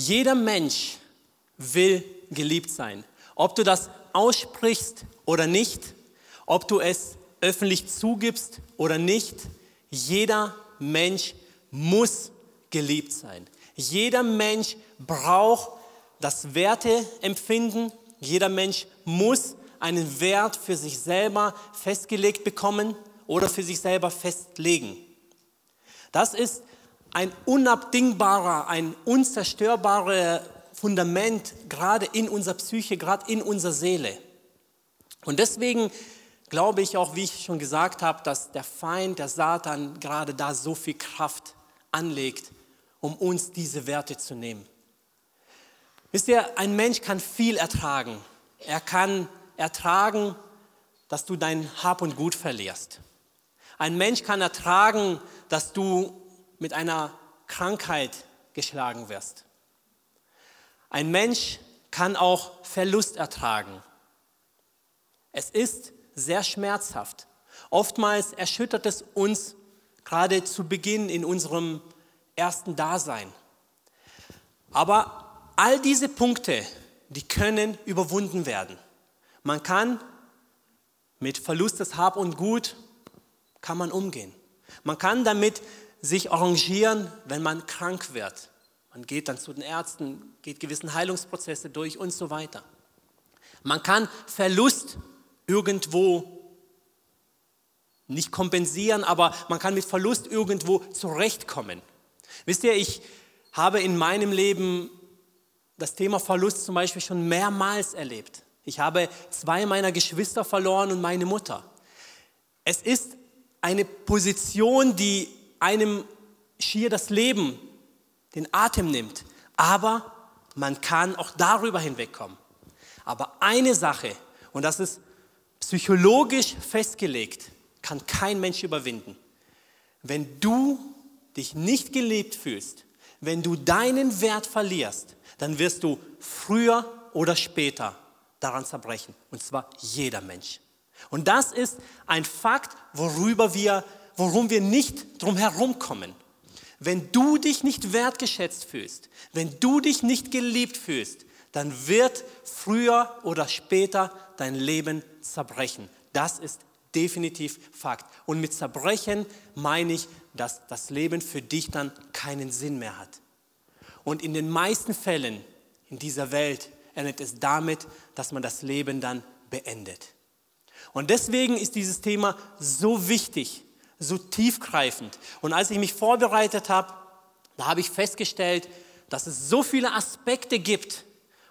Jeder Mensch will geliebt sein. Ob du das aussprichst oder nicht, ob du es öffentlich zugibst oder nicht, jeder Mensch muss geliebt sein. Jeder Mensch braucht das Werteempfinden. Jeder Mensch muss einen Wert für sich selber festgelegt bekommen oder für sich selber festlegen. Das ist ein unabdingbarer, ein unzerstörbares Fundament, gerade in unserer Psyche, gerade in unserer Seele. Und deswegen glaube ich auch, wie ich schon gesagt habe, dass der Feind, der Satan, gerade da so viel Kraft anlegt, um uns diese Werte zu nehmen. Wisst ihr, ein Mensch kann viel ertragen. Er kann ertragen, dass du dein Hab und Gut verlierst. Ein Mensch kann ertragen, dass du mit einer Krankheit geschlagen wirst. Ein Mensch kann auch Verlust ertragen. Es ist sehr schmerzhaft. Oftmals erschüttert es uns gerade zu Beginn in unserem ersten Dasein. Aber all diese Punkte, die können überwunden werden. Man kann mit Verlust des Hab und Gut kann man umgehen. Man kann damit sich arrangieren, wenn man krank wird. Man geht dann zu den Ärzten, geht gewissen Heilungsprozesse durch und so weiter. Man kann Verlust irgendwo nicht kompensieren, aber man kann mit Verlust irgendwo zurechtkommen. Wisst ihr, ich habe in meinem Leben das Thema Verlust zum Beispiel schon mehrmals erlebt. Ich habe zwei meiner Geschwister verloren und meine Mutter. Es ist eine Position, die einem schier das Leben, den Atem nimmt. Aber man kann auch darüber hinwegkommen. Aber eine Sache, und das ist psychologisch festgelegt, kann kein Mensch überwinden. Wenn du dich nicht geliebt fühlst, wenn du deinen Wert verlierst, dann wirst du früher oder später daran zerbrechen. Und zwar jeder Mensch. Und das ist ein Fakt, worüber wir, worum wir nicht drum herum kommen. Wenn du dich nicht wertgeschätzt fühlst, wenn du dich nicht geliebt fühlst, dann wird früher oder später dein Leben zerbrechen. Das ist definitiv Fakt. Und mit Zerbrechen meine ich, dass das Leben für dich dann keinen Sinn mehr hat. Und in den meisten Fällen in dieser Welt endet es damit, dass man das Leben dann beendet. Und deswegen ist dieses Thema so wichtig, so tiefgreifend. Und als ich mich vorbereitet habe, da habe ich festgestellt, dass es so viele Aspekte gibt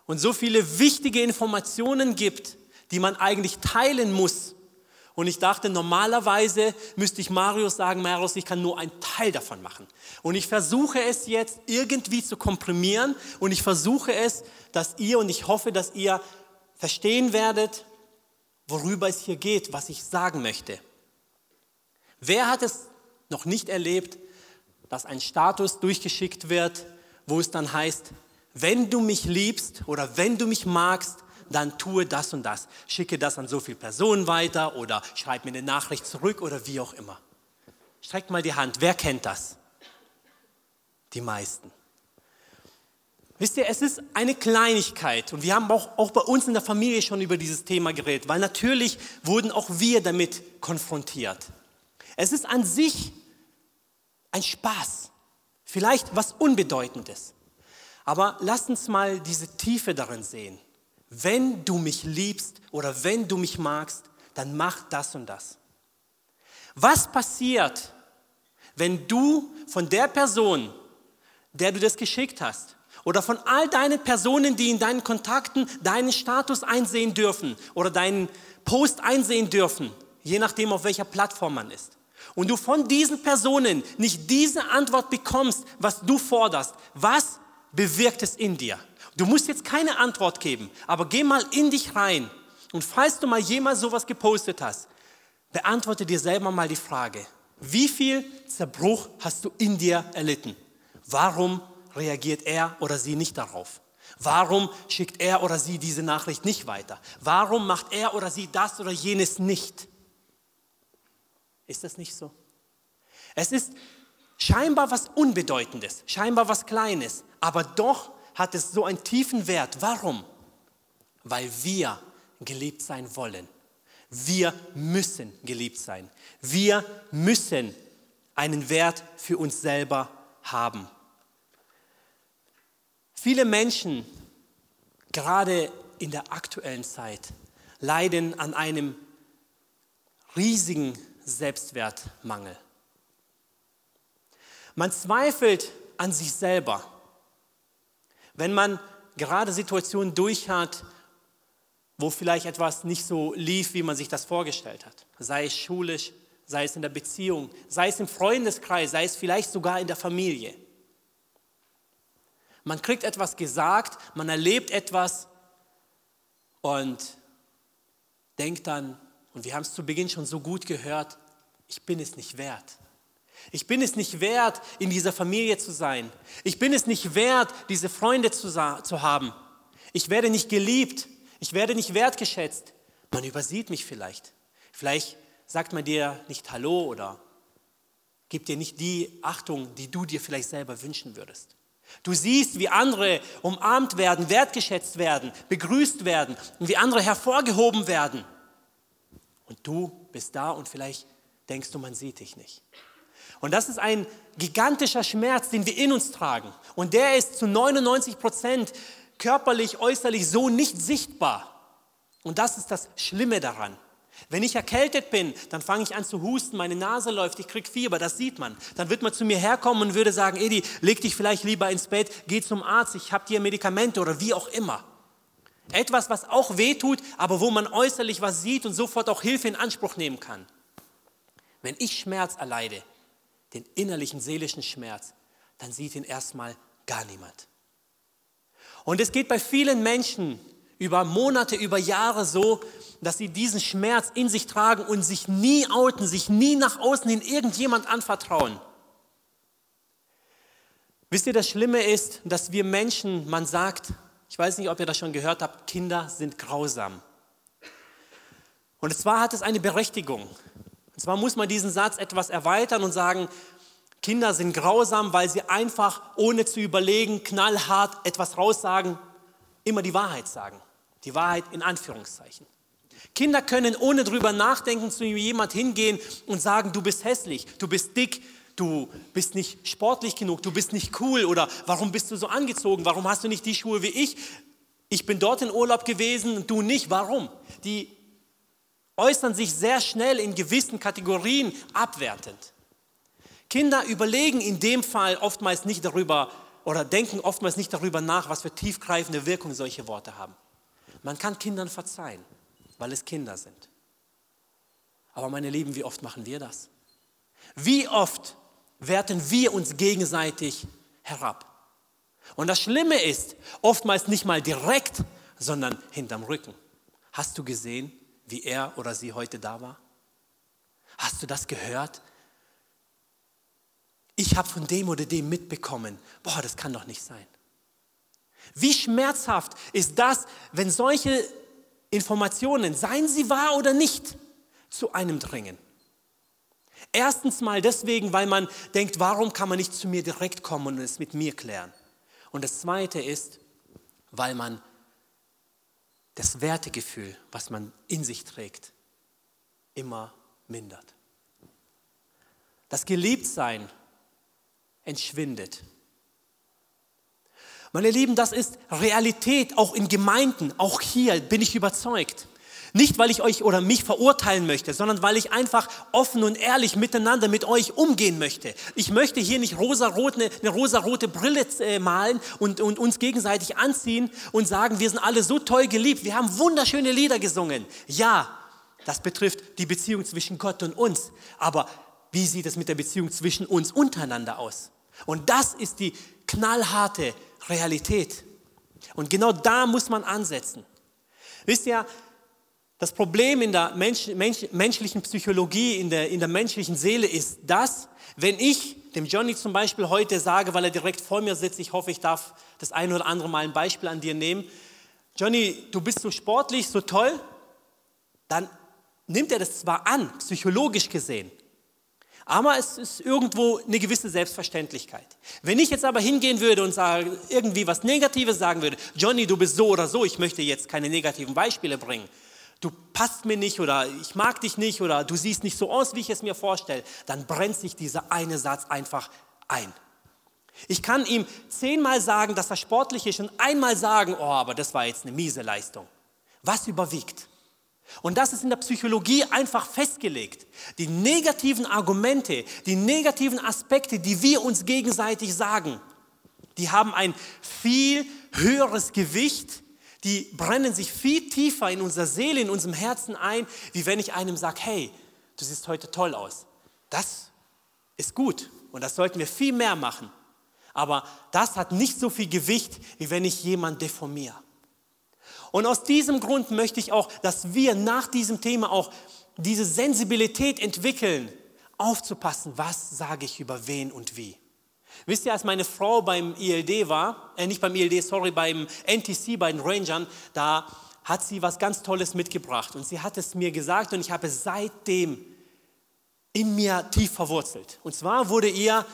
und so viele wichtige Informationen gibt, die man eigentlich teilen muss. Und ich dachte, normalerweise müsste ich Marius sagen, Marius, ich kann nur einen Teil davon machen. Und ich versuche es jetzt irgendwie zu komprimieren und ich versuche es, dass ihr und ich hoffe, dass ihr verstehen werdet, worüber es hier geht, was ich sagen möchte. Wer hat es noch nicht erlebt, dass ein Status durchgeschickt wird, wo es dann heißt, wenn du mich liebst oder wenn du mich magst, dann tue das und das. Schicke das an so viele Personen weiter oder schreib mir eine Nachricht zurück oder wie auch immer. Streckt mal die Hand. Wer kennt das? Die meisten. Wisst ihr, es ist eine Kleinigkeit und wir haben auch, auch bei uns in der Familie schon über dieses Thema geredet, weil natürlich wurden auch wir damit konfrontiert. Es ist an sich ein Spaß, vielleicht was Unbedeutendes. Aber lasst uns mal diese Tiefe darin sehen. Wenn du mich liebst oder wenn du mich magst, dann mach das und das. Was passiert, wenn du von der Person, der du das geschickt hast, oder von all deinen Personen, die in deinen Kontakten deinen Status einsehen dürfen oder deinen Post einsehen dürfen, je nachdem, auf welcher Plattform man ist. Und du von diesen Personen nicht diese Antwort bekommst, was du forderst, was bewirkt es in dir? Du musst jetzt keine Antwort geben, aber geh mal in dich rein. Und falls du mal jemals sowas gepostet hast, beantworte dir selber mal die Frage, wie viel Zerbruch hast du in dir erlitten? Warum reagiert er oder sie nicht darauf? Warum schickt er oder sie diese Nachricht nicht weiter? Warum macht er oder sie das oder jenes nicht? Ist das nicht so? Es ist scheinbar was Unbedeutendes, scheinbar was Kleines, aber doch hat es so einen tiefen Wert. Warum? Weil wir geliebt sein wollen. Wir müssen geliebt sein. Wir müssen einen Wert für uns selber haben. Viele Menschen, gerade in der aktuellen Zeit, leiden an einem riesigen Selbstwertmangel. Man zweifelt an sich selber. Wenn man gerade Situationen durch hat, wo vielleicht etwas nicht so lief, wie man sich das vorgestellt hat, sei es schulisch, sei es in der Beziehung, sei es im Freundeskreis, sei es vielleicht sogar in der Familie. Man kriegt etwas gesagt, man erlebt etwas und denkt dann, und wir haben es zu Beginn schon so gut gehört, ich bin es nicht wert. Ich bin es nicht wert, in dieser Familie zu sein. Ich bin es nicht wert, diese Freunde zu, zu haben. Ich werde nicht geliebt. Ich werde nicht wertgeschätzt. Man übersieht mich vielleicht. Vielleicht sagt man dir nicht Hallo oder gibt dir nicht die Achtung, die du dir vielleicht selber wünschen würdest. Du siehst, wie andere umarmt werden, wertgeschätzt werden, begrüßt werden und wie andere hervorgehoben werden. Und du bist da und vielleicht denkst du, man sieht dich nicht. Und das ist ein gigantischer Schmerz, den wir in uns tragen. Und der ist zu 99 Prozent körperlich, äußerlich so nicht sichtbar. Und das ist das Schlimme daran. Wenn ich erkältet bin, dann fange ich an zu husten, meine Nase läuft, ich kriege Fieber, das sieht man. Dann wird man zu mir herkommen und würde sagen, Edi, leg dich vielleicht lieber ins Bett, geh zum Arzt, ich habe dir Medikamente oder wie auch immer. Etwas, was auch wehtut, aber wo man äußerlich was sieht und sofort auch Hilfe in Anspruch nehmen kann. Wenn ich Schmerz erleide, den innerlichen seelischen Schmerz, dann sieht ihn erstmal gar niemand. Und es geht bei vielen Menschen über Monate, über Jahre so, dass sie diesen Schmerz in sich tragen und sich nie outen, sich nie nach außen hin irgendjemand anvertrauen. Wisst ihr, das Schlimme ist, dass wir Menschen, man sagt, ich weiß nicht, ob ihr das schon gehört habt, Kinder sind grausam. Und zwar hat es eine Berechtigung. Und zwar muss man diesen Satz etwas erweitern und sagen, Kinder sind grausam, weil sie einfach, ohne zu überlegen, knallhart etwas raussagen, immer die Wahrheit sagen. Die Wahrheit in Anführungszeichen. Kinder können ohne drüber nachdenken zu jemand hingehen und sagen, du bist hässlich, du bist dick, du bist nicht sportlich genug, du bist nicht cool oder warum bist du so angezogen, warum hast du nicht die Schuhe wie ich? Ich bin dort in Urlaub gewesen und du nicht, warum? Die äußern sich sehr schnell in gewissen Kategorien abwertend. Kinder überlegen in dem Fall oftmals nicht darüber oder denken oftmals nicht darüber nach, was für tiefgreifende Wirkung solche Worte haben. Man kann Kindern verzeihen, weil es Kinder sind. Aber meine Lieben, wie oft machen wir das? Wie oft werten wir uns gegenseitig herab? Und das Schlimme ist, oftmals nicht mal direkt, sondern hinterm Rücken. Hast du gesehen, wie er oder sie heute da war? Hast du das gehört? Ich habe von dem oder dem mitbekommen. Boah, das kann doch nicht sein. Wie schmerzhaft ist das, wenn solche Informationen, seien sie wahr oder nicht, zu einem dringen? Erstens mal deswegen, weil man denkt, warum kann man nicht zu mir direkt kommen und es mit mir klären? Und das Zweite ist, weil man das Wertegefühl, was man in sich trägt, immer mindert. Das Geliebtsein entschwindet. Meine Lieben, das ist Realität auch in Gemeinden, auch hier bin ich überzeugt. Nicht, weil ich euch oder mich verurteilen möchte, sondern weil ich einfach offen und ehrlich miteinander mit euch umgehen möchte. Ich möchte hier nicht rosa-rot, eine, eine rosa-rote Brille äh, malen und, und uns gegenseitig anziehen und sagen, wir sind alle so toll geliebt. Wir haben wunderschöne Lieder gesungen. Ja, das betrifft die Beziehung zwischen Gott und uns. Aber wie sieht es mit der Beziehung zwischen uns untereinander aus? Und das ist die knallharte Realität. Und genau da muss man ansetzen. Wisst ihr, das Problem in der Mensch, Mensch, menschlichen Psychologie, in der, in der menschlichen Seele ist das, wenn ich dem Johnny zum Beispiel heute sage, weil er direkt vor mir sitzt, ich hoffe, ich darf das ein oder andere Mal ein Beispiel an dir nehmen, Johnny, du bist so sportlich, so toll, dann nimmt er das zwar an, psychologisch gesehen, Aber es ist irgendwo eine gewisse Selbstverständlichkeit. Wenn ich jetzt aber hingehen würde und sage, irgendwie was Negatives sagen würde, Johnny, du bist so oder so, ich möchte jetzt keine negativen Beispiele bringen. Du passt mir nicht oder ich mag dich nicht oder du siehst nicht so aus, wie ich es mir vorstelle, dann brennt sich dieser eine Satz einfach ein. Ich kann ihm zehnmal sagen, dass er sportlich ist und einmal sagen, oh, aber das war jetzt eine miese Leistung. Was überwiegt? Und das ist in der Psychologie einfach festgelegt. Die negativen Argumente, die negativen Aspekte, die wir uns gegenseitig sagen, die haben ein viel höheres Gewicht, die brennen sich viel tiefer in unserer Seele, in unserem Herzen ein, wie wenn ich einem sage, hey, du siehst heute toll aus. Das ist gut und das sollten wir viel mehr machen. Aber das hat nicht so viel Gewicht, wie wenn ich jemanden deformiere. Und aus diesem Grund möchte ich auch, dass wir nach diesem Thema auch diese Sensibilität entwickeln, aufzupassen, was sage ich über wen und wie. Wisst ihr, als meine Frau beim ILD war, äh nicht beim ILD, sorry, beim NTC, bei den Rangern, da hat sie was ganz Tolles mitgebracht und sie hat es mir gesagt und ich habe es seitdem in mir tief verwurzelt. Und zwar wurde ihr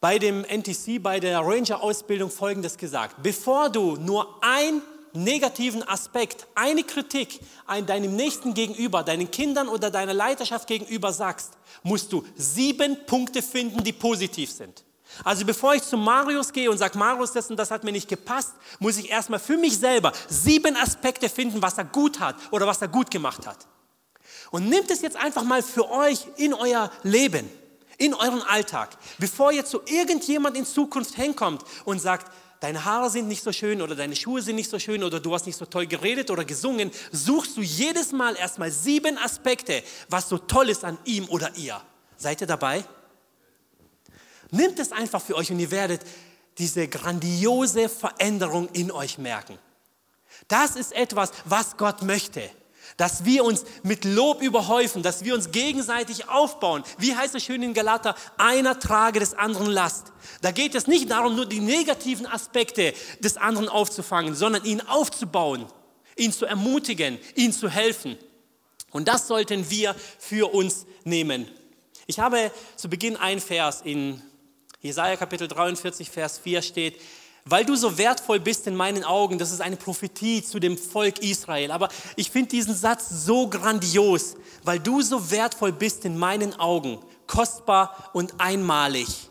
bei dem NTC, bei der Ranger-Ausbildung Folgendes gesagt. Bevor du nur ein negativen Aspekt, eine Kritik ein, deinem Nächsten gegenüber, deinen Kindern oder deiner Leiterschaft gegenüber sagst, musst du sieben Punkte finden, die positiv sind. Also bevor ich zu Marius gehe und sage, Marius, das und das hat mir nicht gepasst, muss ich erstmal für mich selber sieben Aspekte finden, was er gut hat oder was er gut gemacht hat. Und nimmt es jetzt einfach mal für euch in euer Leben, in euren Alltag, bevor jetzt so irgendjemand in Zukunft hinkommt und sagt, deine Haare sind nicht so schön oder deine Schuhe sind nicht so schön oder du hast nicht so toll geredet oder gesungen, suchst du jedes Mal erstmal sieben Aspekte, was so toll ist an ihm oder ihr. Seid ihr dabei? Nimmt es einfach für euch und ihr werdet diese grandiose Veränderung in euch merken. Das ist etwas, was Gott möchte dass wir uns mit Lob überhäufen, dass wir uns gegenseitig aufbauen. Wie heißt es schön in Galater? Einer trage des anderen Last. Da geht es nicht darum, nur die negativen Aspekte des anderen aufzufangen, sondern ihn aufzubauen, ihn zu ermutigen, ihn zu helfen. Und das sollten wir für uns nehmen. Ich habe zu Beginn ein Vers in Jesaja Kapitel 43, Vers 4 steht, weil du so wertvoll bist in meinen Augen, das ist eine Prophetie zu dem Volk Israel. Aber ich finde diesen Satz so grandios, weil du so wertvoll bist in meinen Augen, kostbar und einmalig,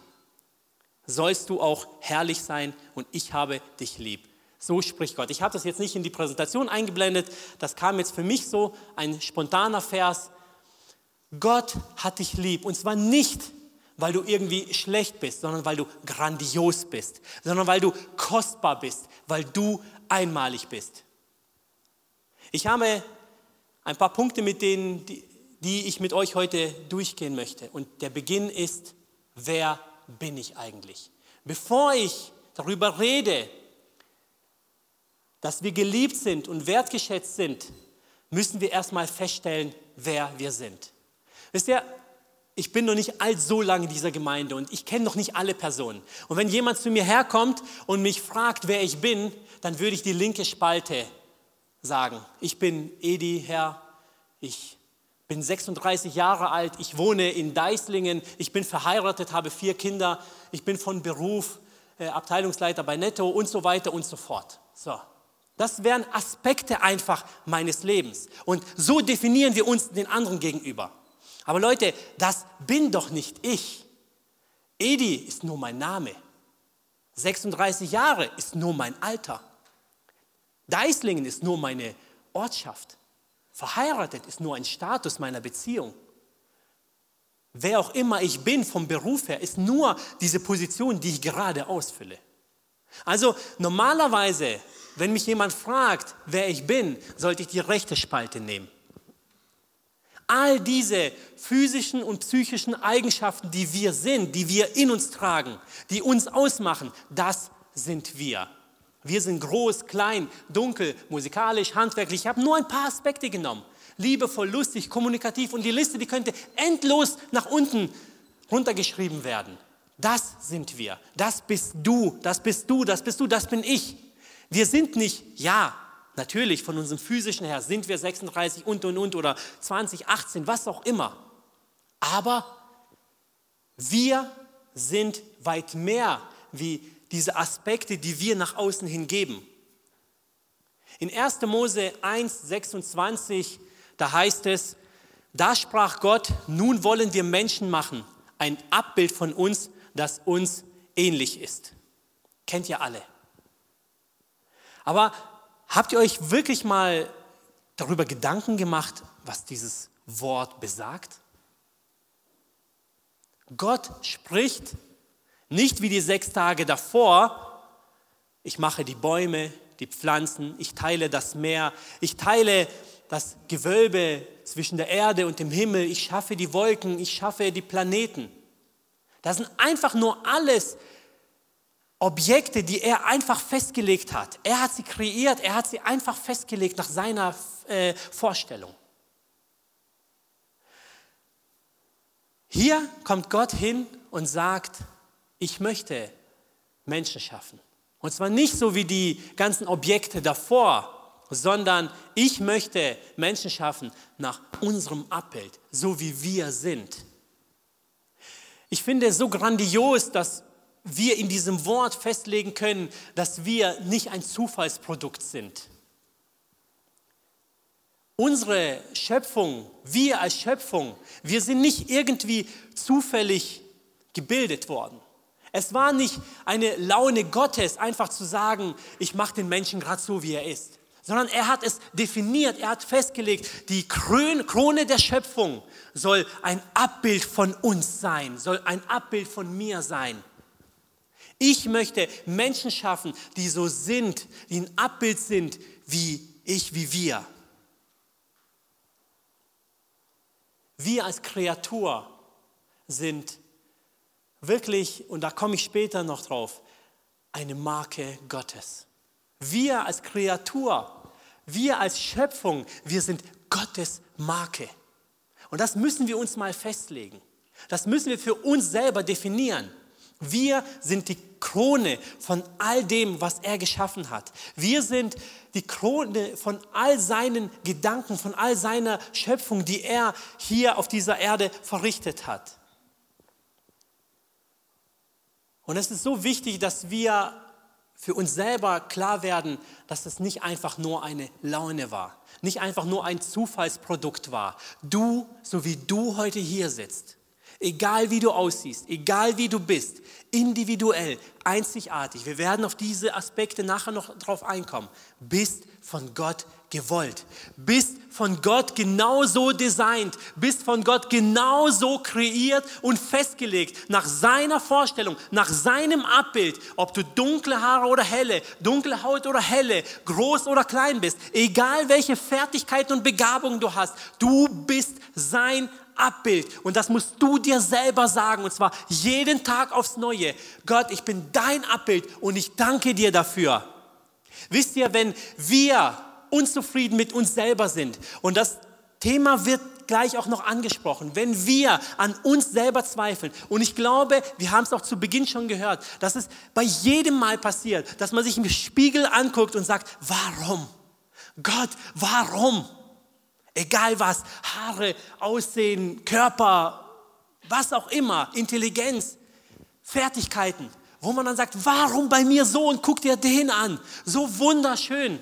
sollst du auch herrlich sein und ich habe dich lieb. So spricht Gott. Ich habe das jetzt nicht in die Präsentation eingeblendet, das kam jetzt für mich so ein spontaner Vers. Gott hat dich lieb und zwar nicht, weil du irgendwie schlecht bist, sondern weil du grandios bist, sondern weil du kostbar bist, weil du einmalig bist. Ich habe ein paar Punkte, mit denen, die, die ich mit euch heute durchgehen möchte. Und der Beginn ist, wer bin ich eigentlich? Bevor ich darüber rede, dass wir geliebt sind und wertgeschätzt sind, müssen wir erstmal feststellen, wer wir sind. Wisst ihr, ich bin noch nicht alt so lange in dieser Gemeinde und ich kenne noch nicht alle Personen. Und wenn jemand zu mir herkommt und mich fragt, wer ich bin, dann würde ich die linke Spalte sagen. Ich bin Edi, Herr, ich bin 36 Jahre alt, ich wohne in Deislingen, ich bin verheiratet, habe vier Kinder, ich bin von Beruf äh, Abteilungsleiter bei Netto und so weiter und so fort. So. Das wären Aspekte einfach meines Lebens. Und so definieren wir uns den anderen gegenüber. Aber Leute, das bin doch nicht ich. Edi ist nur mein Name. 36 Jahre ist nur mein Alter. Deislingen ist nur meine Ortschaft. Verheiratet ist nur ein Status meiner Beziehung. Wer auch immer ich bin vom Beruf her, ist nur diese Position, die ich gerade ausfülle. Also normalerweise, wenn mich jemand fragt, wer ich bin, sollte ich die rechte Spalte nehmen. All diese physischen und psychischen Eigenschaften, die wir sind, die wir in uns tragen, die uns ausmachen, das sind wir. Wir sind groß, klein, dunkel, musikalisch, handwerklich. Ich habe nur ein paar Aspekte genommen. Liebevoll, lustig, kommunikativ und die Liste, die könnte endlos nach unten runtergeschrieben werden. Das sind wir. Das bist du. Das bist du. Das bist du. Das bin ich. Wir sind nicht, ja, Natürlich, von unserem physischen her sind wir 36 und und und oder 20, 18, was auch immer. Aber Wir sind weit mehr wie diese Aspekte, die wir nach außen hingeben. In 1. Mose 1, 26, da heißt es, da sprach Gott, nun wollen wir Menschen machen, ein Abbild von uns, das uns ähnlich ist. Kennt ihr alle. Aber habt ihr euch wirklich mal darüber Gedanken gemacht, was dieses Wort besagt? Gott spricht nicht wie die sechs Tage davor, ich mache die Bäume, die Pflanzen, ich teile das Meer, ich teile das Gewölbe zwischen der Erde und dem Himmel, ich schaffe die Wolken, ich schaffe die Planeten. Das sind einfach nur alles Objekte, die er einfach festgelegt hat. Er hat sie kreiert, er hat sie einfach festgelegt nach seiner äh, Vorstellung. Hier kommt Gott hin und sagt, ich möchte Menschen schaffen. Und zwar nicht so wie die ganzen Objekte davor, sondern ich möchte Menschen schaffen nach unserem Abbild, so wie wir sind. Ich finde es so grandios, dass wir in diesem Wort festlegen können, dass wir nicht ein Zufallsprodukt sind. Unsere Schöpfung, wir als Schöpfung, wir sind nicht irgendwie zufällig gebildet worden. Es war nicht eine Laune Gottes, einfach zu sagen, ich mache den Menschen gerade so, wie er ist, sondern er hat es definiert, er hat festgelegt, die Krone der Schöpfung soll ein Abbild von uns sein, soll ein Abbild von mir sein. Ich möchte Menschen schaffen, die so sind, die ein Abbild sind wie ich, wie wir. Wir als Kreatur sind wirklich, und da komme ich später noch drauf, eine Marke Gottes. Wir als Kreatur, wir als Schöpfung, wir sind Gottes Marke. Und das müssen wir uns mal festlegen. Das müssen wir für uns selber definieren. Wir sind die Krone von all dem, was er geschaffen hat. Wir sind die Krone von all seinen Gedanken, von all seiner Schöpfung, die er hier auf dieser Erde verrichtet hat. Und es ist so wichtig, dass wir für uns selber klar werden, dass es nicht einfach nur eine Laune war, nicht einfach nur ein Zufallsprodukt war. Du, so wie du heute hier sitzt, egal wie du aussiehst, egal wie du bist, individuell, einzigartig, wir werden auf diese Aspekte nachher noch drauf einkommen, bist von Gott gewollt, bist von Gott genauso designt, bist von Gott genauso kreiert und festgelegt, nach seiner Vorstellung, nach seinem Abbild, ob du dunkle Haare oder helle, dunkle Haut oder helle, groß oder klein bist, egal welche Fertigkeiten und Begabungen du hast, du bist sein Abbild. Und das musst du dir selber sagen, und zwar jeden Tag aufs Neue. Gott, ich bin dein Abbild und ich danke dir dafür. Wisst ihr, wenn wir unzufrieden mit uns selber sind, und das Thema wird gleich auch noch angesprochen, wenn wir an uns selber zweifeln. Und ich glaube, wir haben es auch zu Beginn schon gehört, dass es bei jedem Mal passiert, dass man sich im Spiegel anguckt und sagt, warum? Gott, warum? Egal was, Haare, Aussehen, Körper, was auch immer, Intelligenz, Fertigkeiten, wo man dann sagt, warum bei mir so und guck dir den an, so wunderschön.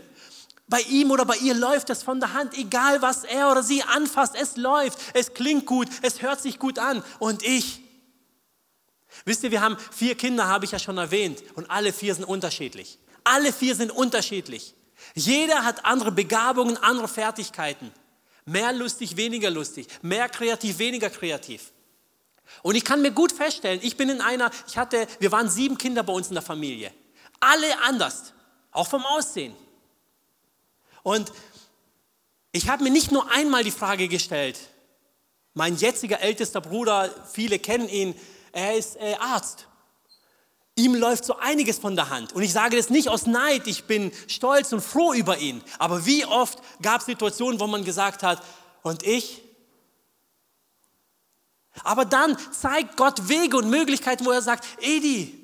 Bei ihm oder bei ihr läuft es von der Hand, egal was er oder sie anfasst, es läuft, es klingt gut, es hört sich gut an. Und ich, wisst ihr, wir haben vier Kinder, habe ich ja schon erwähnt, und alle vier sind unterschiedlich. Alle vier sind unterschiedlich. Jeder hat andere Begabungen, andere Fertigkeiten. Mehr lustig, weniger lustig. Mehr kreativ, weniger kreativ. Und ich kann mir gut feststellen, ich bin in einer, ich hatte, wir waren sieben Kinder bei uns in der Familie. Alle anders, auch vom Aussehen. Und ich habe mir nicht nur einmal die Frage gestellt, mein jetziger ältester Bruder, viele kennen ihn, er ist äh, Arzt. Ihm läuft so einiges von der Hand. Und ich sage das nicht aus Neid, ich bin stolz und froh über ihn. Aber wie oft gab es Situationen, wo man gesagt hat, und ich? Aber dann zeigt Gott Wege und Möglichkeiten, wo er sagt, Edi,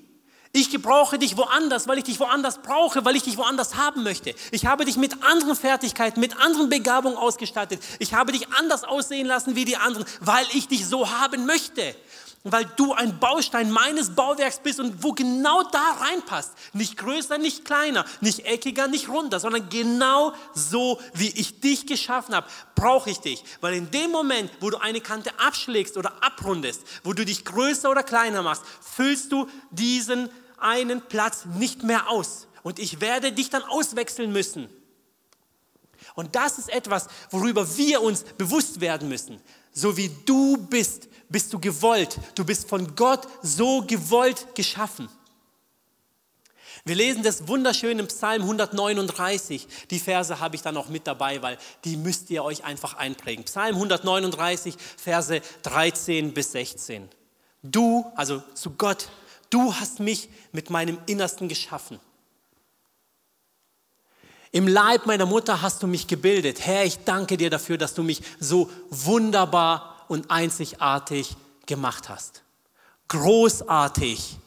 ich gebrauche dich woanders, weil ich dich woanders brauche, weil ich dich woanders haben möchte. Ich habe dich mit anderen Fertigkeiten, mit anderen Begabungen ausgestattet. Ich habe dich anders aussehen lassen wie die anderen, weil ich dich so haben möchte. Weil du ein Baustein meines Bauwerks bist und wo genau da reinpasst. Nicht größer, nicht kleiner, nicht eckiger, nicht runder, sondern genau so, wie ich dich geschaffen habe, brauche ich dich. Weil in dem Moment, wo du eine Kante abschlägst oder abrundest, wo du dich größer oder kleiner machst, füllst du diesen einen Platz nicht mehr aus. Und ich werde dich dann auswechseln müssen. Und das ist etwas, worüber wir uns bewusst werden müssen. So wie du bist, bist du gewollt. Du bist von Gott so gewollt geschaffen. Wir lesen das wunderschön im Psalm 139. Die Verse habe ich dann auch mit dabei, weil die müsst ihr euch einfach einprägen. Psalm 139, Verse 13 bis 16. Du, also zu Gott, du hast mich mit meinem Innersten geschaffen. Im Leib meiner Mutter hast du mich gebildet. Herr, ich danke dir dafür, dass du mich so wunderbar und einzigartig gemacht hast. Großartig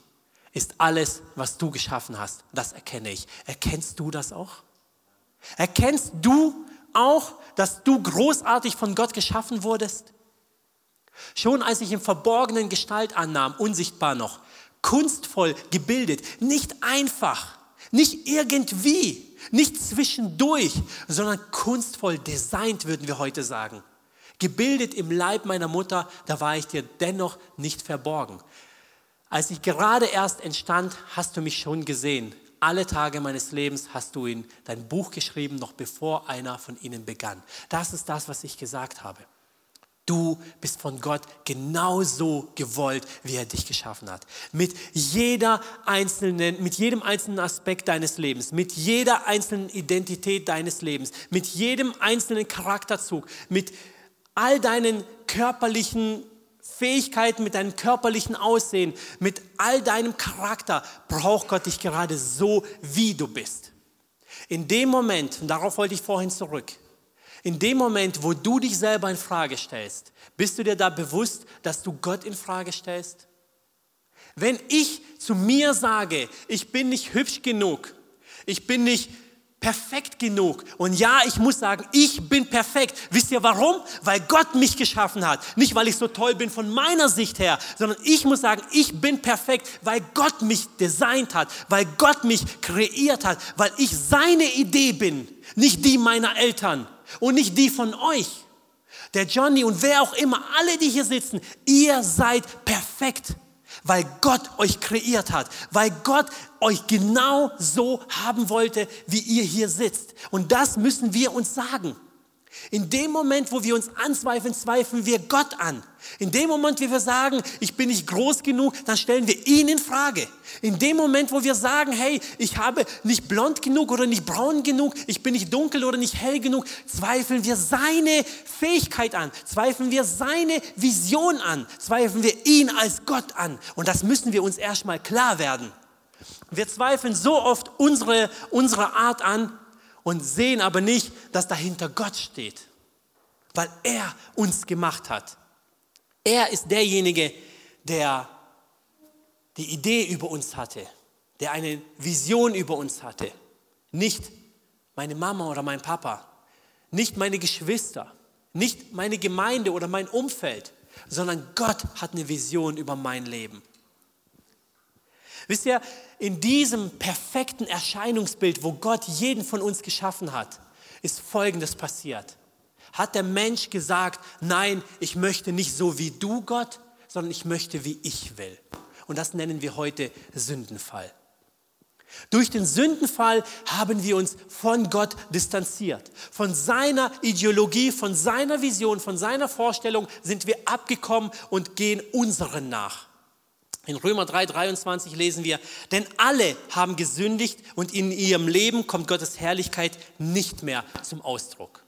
ist alles, was du geschaffen hast. Das erkenne ich. Erkennst du das auch? Erkennst du auch, dass du großartig von Gott geschaffen wurdest? Schon als ich im Verborgenen Gestalt annahm, unsichtbar noch, kunstvoll gebildet, nicht einfach, nicht irgendwie, nicht zwischendurch, sondern kunstvoll designt, würden wir heute sagen. Gebildet im Leib meiner Mutter, da war ich dir dennoch nicht verborgen. Als ich gerade erst entstand, hast du mich schon gesehen. Alle Tage meines Lebens hast du in dein Buch geschrieben, noch bevor einer von ihnen begann. Das ist das, was ich gesagt habe. Du bist von Gott genauso gewollt, wie er dich geschaffen hat. Mit jeder einzelnen, mit jedem einzelnen Aspekt deines Lebens, mit jeder einzelnen Identität deines Lebens, mit jedem einzelnen Charakterzug, mit all deinen körperlichen Fähigkeiten, mit deinem körperlichen Aussehen, mit all deinem Charakter braucht Gott dich gerade so, wie du bist. In dem Moment, und darauf wollte ich vorhin zurück, in dem Moment, wo du dich selber in Frage stellst, bist du dir da bewusst, dass du Gott in Frage stellst? Wenn ich zu mir sage, ich bin nicht hübsch genug, ich bin nicht perfekt genug. Und ja, ich muss sagen, ich bin perfekt. Wisst ihr warum? Weil Gott mich geschaffen hat. Nicht, weil ich so toll bin von meiner Sicht her, sondern ich muss sagen, ich bin perfekt, weil Gott mich designt hat, weil Gott mich kreiert hat, weil ich seine Idee bin, nicht die meiner Eltern und nicht die von euch. Der Johnny und wer auch immer, alle, die hier sitzen, ihr seid perfekt, weil Gott euch kreiert hat, weil Gott euch genau so haben wollte, wie ihr hier sitzt. Und das müssen wir uns sagen. In dem Moment, wo wir uns anzweifeln, zweifeln wir Gott an. In dem Moment, wo wir sagen, ich bin nicht groß genug, dann stellen wir ihn in Frage. In dem Moment, wo wir sagen, hey, ich habe nicht blond genug oder nicht braun genug, ich bin nicht dunkel oder nicht hell genug, zweifeln wir seine Fähigkeit an, zweifeln wir seine Vision an, zweifeln wir ihn als Gott an. Und das müssen wir uns erstmal klar werden. Wir zweifeln so oft unsere, unsere Art an, und sehen aber nicht, dass dahinter Gott steht, weil er uns gemacht hat. Er ist derjenige, der die Idee über uns hatte, der eine Vision über uns hatte. Nicht meine Mama oder mein Papa, nicht meine Geschwister, nicht meine Gemeinde oder mein Umfeld, sondern Gott hat eine Vision über mein Leben. Wisst ihr, in diesem perfekten Erscheinungsbild, wo Gott jeden von uns geschaffen hat, ist Folgendes passiert. Hat der Mensch gesagt, nein, ich möchte nicht so wie du, Gott, sondern ich möchte, wie ich will. Und das nennen wir heute Sündenfall. Durch den Sündenfall haben wir uns von Gott distanziert. Von seiner Ideologie, von seiner Vision, von seiner Vorstellung sind wir abgekommen und gehen unseren nach. In Römer 3, 23 lesen wir, denn alle haben gesündigt und in ihrem Leben kommt Gottes Herrlichkeit nicht mehr zum Ausdruck.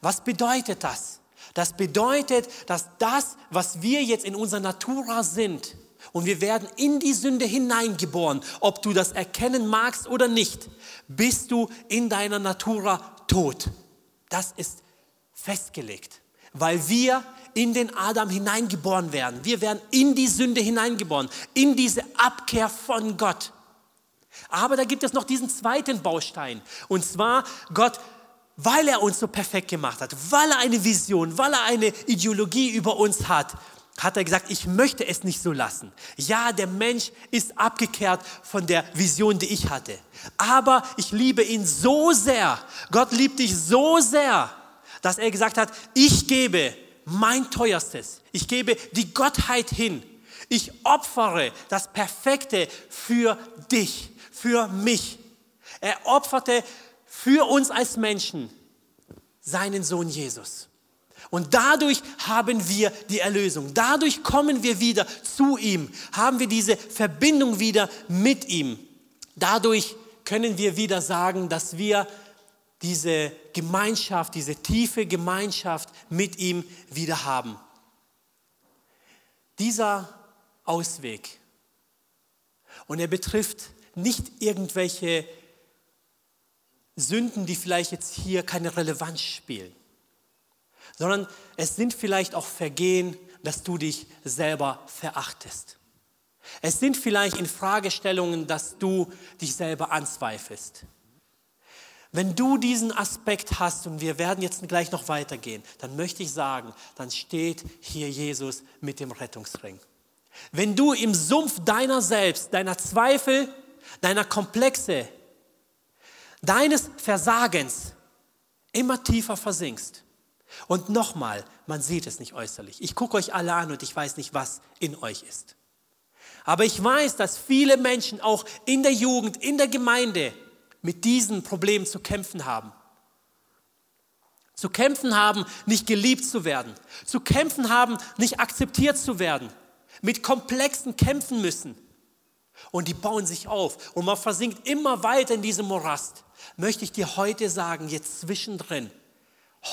Was bedeutet das? Das bedeutet, dass das, was wir jetzt in unserer Natura sind, und wir werden in die Sünde hineingeboren, ob du das erkennen magst oder nicht, bist du in deiner Natura tot. Das ist festgelegt, weil wir in den Adam hineingeboren werden. Wir werden in die Sünde hineingeboren, in diese Abkehr von Gott. Aber da gibt es noch diesen zweiten Baustein. Und zwar Gott, weil er uns so perfekt gemacht hat, weil er eine Vision, weil er eine Ideologie über uns hat, hat er gesagt, ich möchte es nicht so lassen. Ja, der Mensch ist abgekehrt von der Vision, die ich hatte. Aber ich liebe ihn so sehr. Gott liebt dich so sehr, dass er gesagt hat, ich gebe mein Teuerstes. Ich gebe die Gottheit hin. Ich opfere das Perfekte für dich, für mich. Er opferte für uns als Menschen seinen Sohn Jesus. Und dadurch haben wir die Erlösung. Dadurch kommen wir wieder zu ihm, haben wir diese Verbindung wieder mit ihm. Dadurch können wir wieder sagen, dass wir diese Gemeinschaft, diese tiefe Gemeinschaft mit ihm wieder haben. Dieser Ausweg, und er betrifft nicht irgendwelche Sünden, die vielleicht jetzt hier keine Relevanz spielen, sondern es sind vielleicht auch Vergehen, dass du dich selber verachtest. Es sind vielleicht in Fragestellungen, dass du dich selber anzweifelst. Wenn du diesen Aspekt hast, und wir werden jetzt gleich noch weitergehen, dann möchte ich sagen, dann steht hier Jesus mit dem Rettungsring. Wenn du im Sumpf deiner selbst, deiner Zweifel, deiner Komplexe, deines Versagens immer tiefer versinkst. Und nochmal, man sieht es nicht äußerlich. Ich gucke euch alle an und ich weiß nicht, was in euch ist. Aber ich weiß, dass viele Menschen auch in der Jugend, in der Gemeinde mit diesen Problemen zu kämpfen haben. Zu kämpfen haben, nicht geliebt zu werden. Zu kämpfen haben, nicht akzeptiert zu werden. Mit komplexen kämpfen müssen. Und die bauen sich auf. Und man versinkt immer weiter in diesem Morast möchte ich dir heute sagen, jetzt zwischendrin,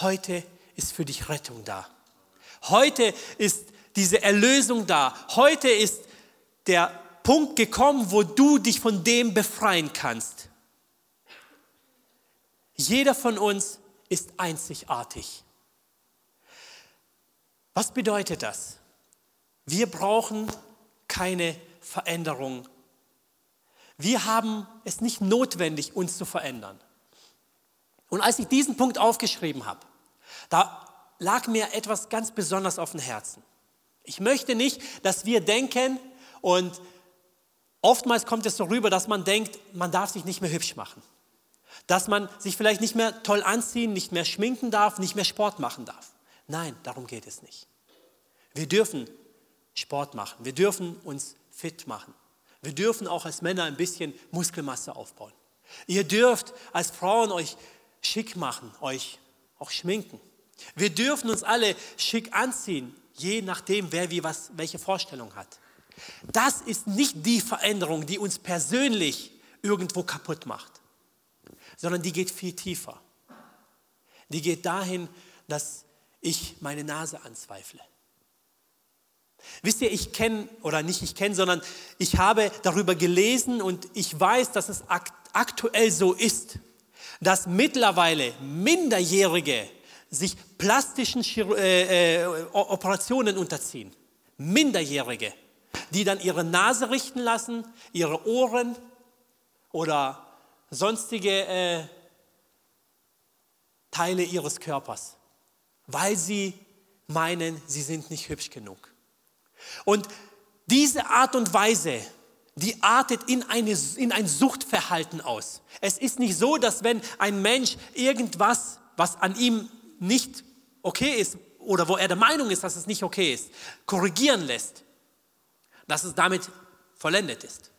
heute ist für dich Rettung da. Heute ist diese Erlösung da. Heute ist der Punkt gekommen, wo du dich von dem befreien kannst. Jeder von uns ist einzigartig. Was bedeutet das? Wir brauchen keine Veränderung wir haben es nicht notwendig, uns zu verändern. Und als ich diesen Punkt aufgeschrieben habe, da lag mir etwas ganz Besonderes auf dem Herzen. Ich möchte nicht, dass wir denken und oftmals kommt es so rüber, dass man denkt, man darf sich nicht mehr hübsch machen. Dass man sich vielleicht nicht mehr toll anziehen, nicht mehr schminken darf, nicht mehr Sport machen darf. Nein, darum geht es nicht. Wir dürfen Sport machen, wir dürfen uns fit machen. Wir dürfen auch als Männer ein bisschen Muskelmasse aufbauen. Ihr dürft als Frauen euch schick machen, euch auch schminken. Wir dürfen uns alle schick anziehen, je nachdem, wer wie was, welche Vorstellung hat. Das ist nicht die Veränderung, die uns persönlich irgendwo kaputt macht, sondern die geht viel tiefer. Die geht dahin, dass ich meine Nase anzweifle. Wisst ihr, ich kenne, oder nicht ich kenne, sondern ich habe darüber gelesen und ich weiß, dass es aktuell so ist, dass mittlerweile Minderjährige sich plastischen äh, äh, Operationen unterziehen. Minderjährige, die dann ihre Nase richten lassen, ihre Ohren oder sonstige äh, Teile ihres Körpers, weil sie meinen, sie sind nicht hübsch genug. Und diese Art und Weise, die artet in, eine, in ein Suchtverhalten aus. Es ist nicht so, dass wenn ein Mensch irgendwas, was an ihm nicht okay ist oder wo er der Meinung ist, dass es nicht okay ist, korrigieren lässt, dass es damit vollendet ist.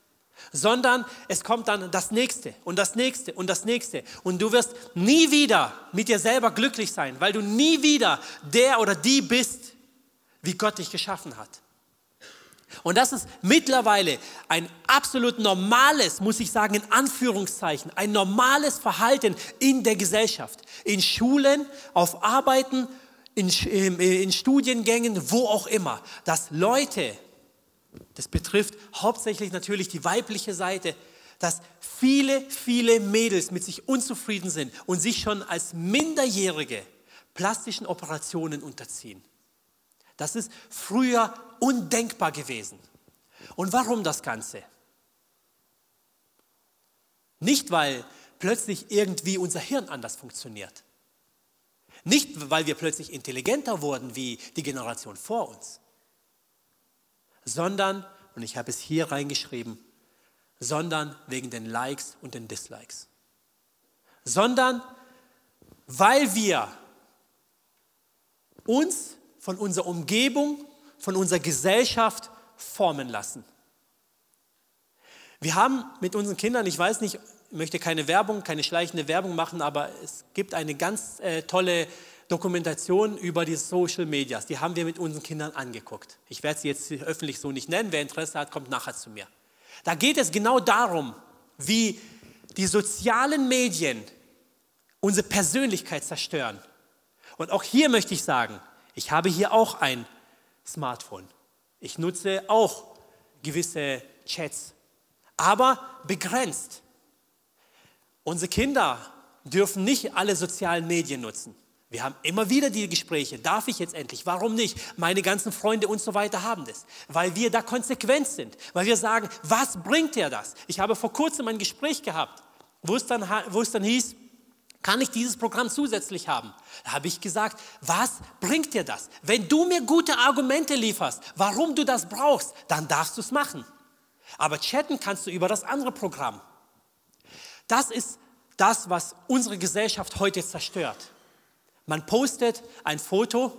Sondern es kommt dann das nächste und das nächste und das nächste. Und du wirst nie wieder mit dir selber glücklich sein, weil du nie wieder der oder die bist, wie Gott dich geschaffen hat. Und das ist mittlerweile ein absolut normales, muss ich sagen, in Anführungszeichen, ein normales Verhalten in der Gesellschaft, in Schulen, auf Arbeiten, in, in Studiengängen, wo auch immer, dass Leute, das betrifft hauptsächlich natürlich die weibliche Seite, dass viele, viele Mädels mit sich unzufrieden sind und sich schon als Minderjährige plastischen Operationen unterziehen. Das ist früher undenkbar gewesen. Und warum das Ganze? Nicht, weil plötzlich irgendwie unser Hirn anders funktioniert. Nicht, weil wir plötzlich intelligenter wurden wie die Generation vor uns. Sondern, und ich habe es hier reingeschrieben, sondern wegen den Likes und den Dislikes. Sondern weil wir uns von unserer Umgebung, von unserer Gesellschaft formen lassen. Wir haben mit unseren Kindern, ich weiß nicht, ich möchte keine Werbung, keine schleichende Werbung machen, aber es gibt eine ganz äh, tolle Dokumentation über die Social Medias. Die haben wir mit unseren Kindern angeguckt. Ich werde sie jetzt öffentlich so nicht nennen. Wer Interesse hat, kommt nachher zu mir. Da geht es genau darum, wie die sozialen Medien unsere Persönlichkeit zerstören. Und auch hier möchte ich sagen, ich habe hier auch ein Smartphone. Ich nutze auch gewisse Chats, aber begrenzt. Unsere Kinder dürfen nicht alle sozialen Medien nutzen. Wir haben immer wieder die Gespräche, darf ich jetzt endlich, warum nicht? Meine ganzen Freunde und so weiter haben das, weil wir da konsequent sind, weil wir sagen, was bringt dir das? Ich habe vor kurzem ein Gespräch gehabt, wo es dann, wo es dann hieß, kann ich dieses Programm zusätzlich haben? Da habe ich gesagt, was bringt dir das? Wenn du mir gute Argumente lieferst, warum du das brauchst, dann darfst du es machen. Aber chatten kannst du über das andere Programm. Das ist das, was unsere Gesellschaft heute zerstört. Man postet ein Foto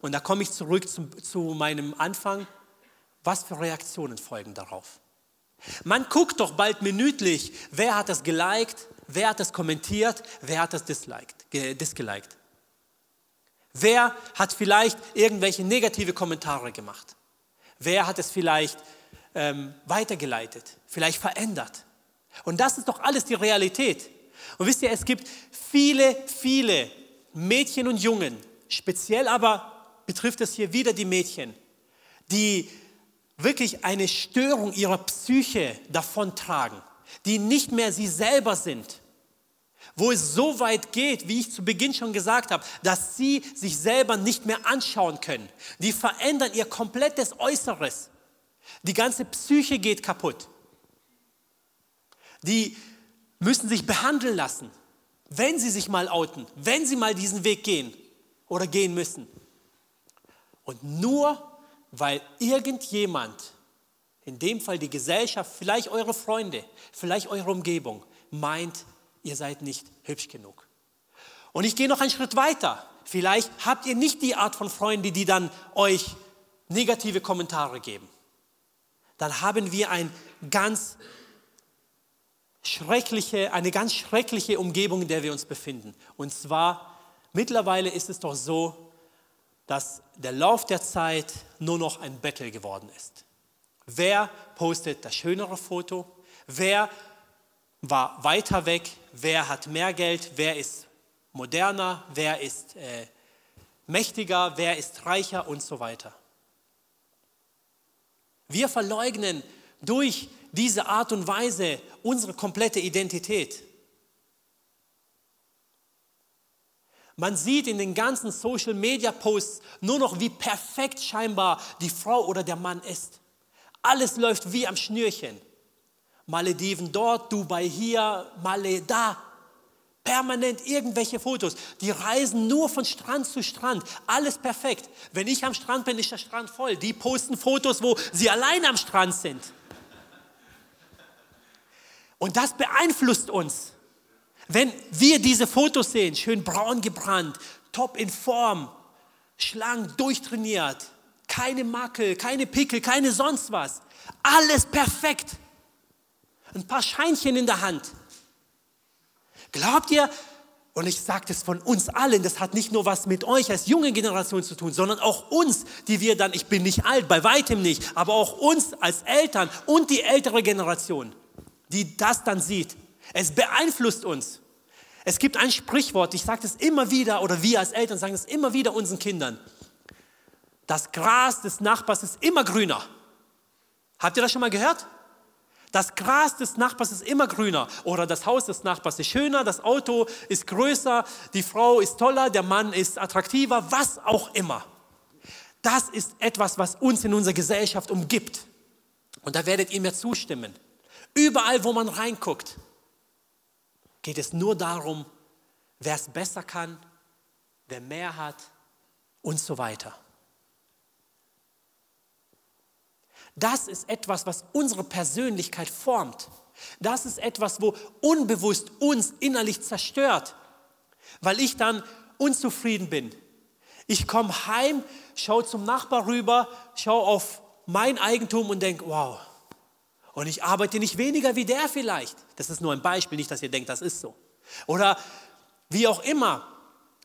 und da komme ich zurück zu, zu meinem Anfang. Was für Reaktionen folgen darauf? Man guckt doch bald minütlich, wer hat das geliked, wer hat das kommentiert, wer hat das disliked, disgeliked. Wer hat vielleicht irgendwelche negative Kommentare gemacht? Wer hat es vielleicht ähm, weitergeleitet, vielleicht verändert? Und das ist doch alles die Realität. Und wisst ihr, es gibt viele, viele Mädchen und Jungen, speziell aber betrifft es hier wieder die Mädchen, die wirklich eine Störung ihrer Psyche davontragen, die nicht mehr sie selber sind, wo es so weit geht, wie ich zu Beginn schon gesagt habe, dass sie sich selber nicht mehr anschauen können. Die verändern ihr komplettes Äußeres. Die ganze Psyche geht kaputt. Die müssen sich behandeln lassen, wenn sie sich mal outen, wenn sie mal diesen Weg gehen oder gehen müssen. Und nur weil irgendjemand, in dem Fall die Gesellschaft, vielleicht eure Freunde, vielleicht eure Umgebung, meint, ihr seid nicht hübsch genug. Und ich gehe noch einen Schritt weiter. Vielleicht habt ihr nicht die Art von Freunden, die dann euch negative Kommentare geben. Dann haben wir ein ganz schreckliche, eine ganz schreckliche Umgebung, in der wir uns befinden. Und zwar, mittlerweile ist es doch so, dass der Lauf der Zeit nur noch ein Battle geworden ist. Wer postet das schönere Foto? Wer war weiter weg? Wer hat mehr Geld? Wer ist moderner? Wer ist äh, mächtiger? Wer ist reicher? Und so weiter. Wir verleugnen durch diese Art und Weise unsere komplette Identität. Man sieht in den ganzen Social Media Posts nur noch, wie perfekt scheinbar die Frau oder der Mann ist. Alles läuft wie am Schnürchen. Malediven dort, Dubai hier, Male da. Permanent irgendwelche Fotos. Die reisen nur von Strand zu Strand. Alles perfekt. Wenn ich am Strand bin, ist der Strand voll. Die posten Fotos, wo sie allein am Strand sind. Und das beeinflusst uns. Wenn wir diese Fotos sehen, schön braun gebrannt, top in Form, schlank, durchtrainiert, keine Makel, keine Pickel, keine sonst was, alles perfekt. Ein paar Scheinchen in der Hand. Glaubt ihr, und ich sage das von uns allen, das hat nicht nur was mit euch als junge Generation zu tun, sondern auch uns, die wir dann, ich bin nicht alt, bei weitem nicht, aber auch uns als Eltern und die ältere Generation, die das dann sieht. Es beeinflusst uns. Es gibt ein Sprichwort, ich sage das immer wieder, oder wir als Eltern sagen das immer wieder unseren Kindern. Das Gras des Nachbars ist immer grüner. Habt ihr das schon mal gehört? Das Gras des Nachbars ist immer grüner oder das Haus des Nachbars ist schöner, das Auto ist größer, die Frau ist toller, der Mann ist attraktiver, was auch immer. Das ist etwas, was uns in unserer Gesellschaft umgibt. Und da werdet ihr mir zustimmen. Überall, wo man reinguckt, geht es nur darum, wer es besser kann, wer mehr hat und so weiter. Das ist etwas, was unsere Persönlichkeit formt. Das ist etwas, wo unbewusst uns innerlich zerstört, weil ich dann unzufrieden bin. Ich komme heim, schaue zum Nachbar rüber, schaue auf mein Eigentum und denke, wow, und ich arbeite nicht weniger wie der vielleicht. Das ist nur ein Beispiel, nicht, dass ihr denkt, das ist so. Oder wie auch immer,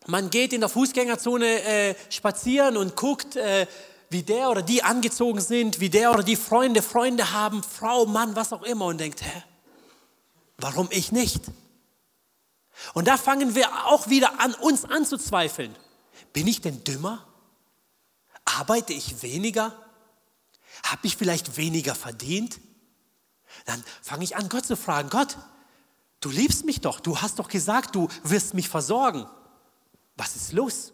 man geht in der Fußgängerzone äh, spazieren und guckt, äh, wie der oder die angezogen sind, wie der oder die Freunde Freunde haben, Frau, Mann, was auch immer und denkt, hä, warum ich nicht? Und da fangen wir auch wieder an, uns anzuzweifeln. Bin ich denn dümmer? Arbeite ich weniger? Habe ich vielleicht weniger verdient? Dann fange ich an, Gott zu fragen, Gott, du liebst mich doch, du hast doch gesagt, du wirst mich versorgen. Was ist los?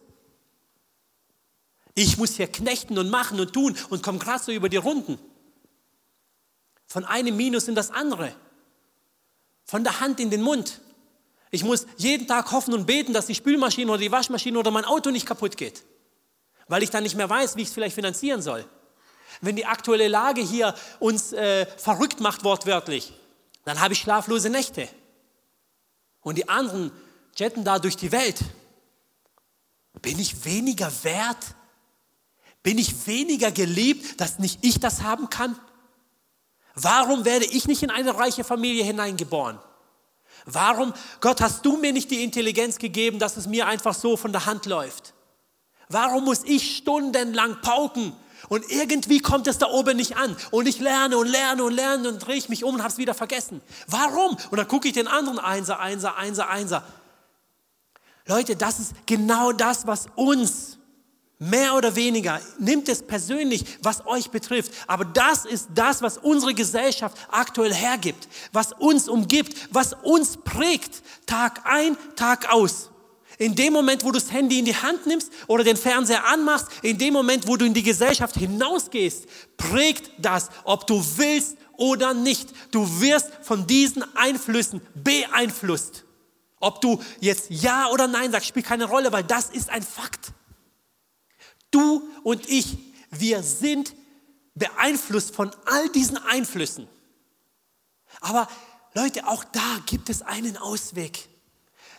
Ich muss hier knechten und machen und tun und komme gerade so über die Runden. Von einem Minus in das andere. Von der Hand in den Mund. Ich muss jeden Tag hoffen und beten, dass die Spülmaschine oder die Waschmaschine oder mein Auto nicht kaputt geht. Weil ich dann nicht mehr weiß, wie ich es vielleicht finanzieren soll. Wenn die aktuelle Lage hier uns äh, verrückt macht, wortwörtlich, dann habe ich schlaflose Nächte. Und die anderen jetten da durch die Welt. Bin ich weniger wert bin ich weniger geliebt, dass nicht ich das haben kann? Warum werde ich nicht in eine reiche Familie hineingeboren? Warum, Gott, hast du mir nicht die Intelligenz gegeben, dass es mir einfach so von der Hand läuft? Warum muss ich stundenlang pauken und irgendwie kommt es da oben nicht an und ich lerne und lerne und lerne und drehe ich mich um und habe es wieder vergessen? Warum? Und dann gucke ich den anderen Einser, Einser, Einser, Einser. Leute, das ist genau das, was uns Mehr oder weniger, nimmt es persönlich, was euch betrifft. Aber das ist das, was unsere Gesellschaft aktuell hergibt, was uns umgibt, was uns prägt, Tag ein, Tag aus. In dem Moment, wo du das Handy in die Hand nimmst oder den Fernseher anmachst, in dem Moment, wo du in die Gesellschaft hinausgehst, prägt das, ob du willst oder nicht. Du wirst von diesen Einflüssen beeinflusst. Ob du jetzt Ja oder Nein sagst, spielt keine Rolle, weil das ist ein Fakt. Du und ich, wir sind beeinflusst von all diesen Einflüssen. Aber Leute, auch da gibt es einen Ausweg.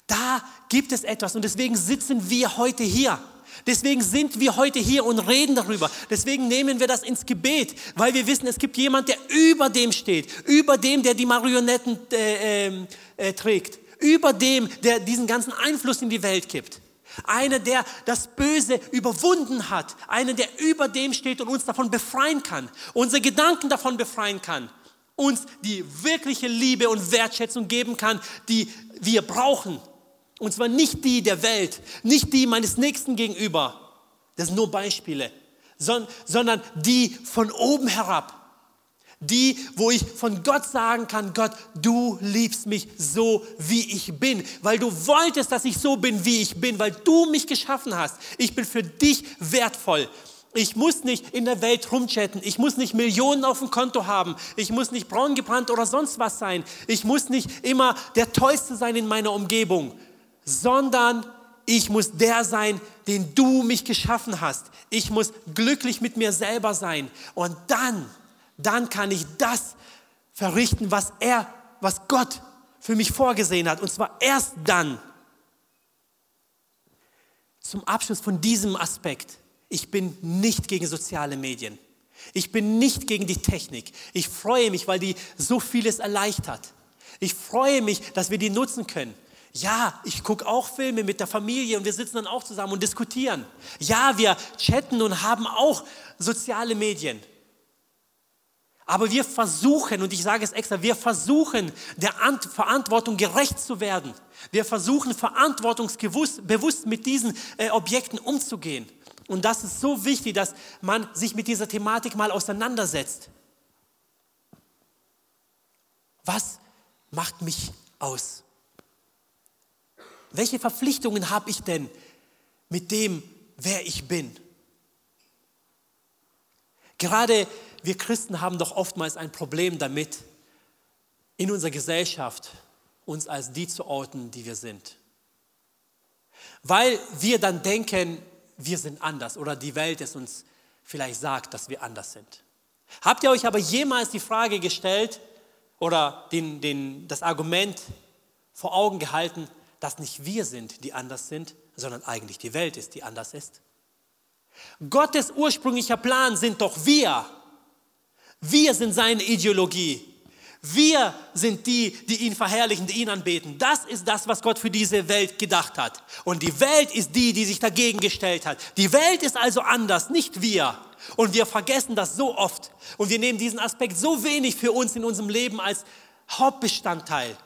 Da gibt es etwas und deswegen sitzen wir heute hier. Deswegen sind wir heute hier und reden darüber. Deswegen nehmen wir das ins Gebet, weil wir wissen, es gibt jemand, der über dem steht, über dem, der die Marionetten äh, äh, äh, trägt, über dem, der diesen ganzen Einfluss in die Welt gibt. Einer, der das Böse überwunden hat. Einer, der über dem steht und uns davon befreien kann. Unsere Gedanken davon befreien kann. Uns die wirkliche Liebe und Wertschätzung geben kann, die wir brauchen. Und zwar nicht die der Welt, nicht die meines Nächsten gegenüber. Das sind nur Beispiele. Sondern die von oben herab die, wo ich von Gott sagen kann, Gott, du liebst mich so, wie ich bin, weil du wolltest, dass ich so bin, wie ich bin, weil du mich geschaffen hast. Ich bin für dich wertvoll. Ich muss nicht in der Welt rumchatten. Ich muss nicht Millionen auf dem Konto haben. Ich muss nicht braun gebrannt oder sonst was sein. Ich muss nicht immer der Tollste sein in meiner Umgebung, sondern ich muss der sein, den du mich geschaffen hast. Ich muss glücklich mit mir selber sein. Und dann dann kann ich das verrichten, was er, was Gott für mich vorgesehen hat. Und zwar erst dann. Zum Abschluss von diesem Aspekt. Ich bin nicht gegen soziale Medien. Ich bin nicht gegen die Technik. Ich freue mich, weil die so vieles erleichtert. Ich freue mich, dass wir die nutzen können. Ja, ich gucke auch Filme mit der Familie und wir sitzen dann auch zusammen und diskutieren. Ja, wir chatten und haben auch soziale Medien. Aber wir versuchen, und ich sage es extra, wir versuchen, der Verantwortung gerecht zu werden. Wir versuchen, verantwortungsbewusst mit diesen äh, Objekten umzugehen. Und das ist so wichtig, dass man sich mit dieser Thematik mal auseinandersetzt. Was macht mich aus? Welche Verpflichtungen habe ich denn mit dem, wer ich bin? Gerade wir Christen haben doch oftmals ein Problem damit, in unserer Gesellschaft uns als die zu outen, die wir sind. Weil wir dann denken, wir sind anders oder die Welt es uns vielleicht sagt, dass wir anders sind. Habt ihr euch aber jemals die Frage gestellt oder den, den, das Argument vor Augen gehalten, dass nicht wir sind, die anders sind, sondern eigentlich die Welt ist, die anders ist? Gottes ursprünglicher Plan sind doch wir. Wir sind seine Ideologie. Wir sind die, die ihn verherrlichen, die ihn anbeten. Das ist das, was Gott für diese Welt gedacht hat. Und die Welt ist die, die sich dagegen gestellt hat. Die Welt ist also anders, nicht wir. Und wir vergessen das so oft. Und wir nehmen diesen Aspekt so wenig für uns in unserem Leben als Hauptbestandteil.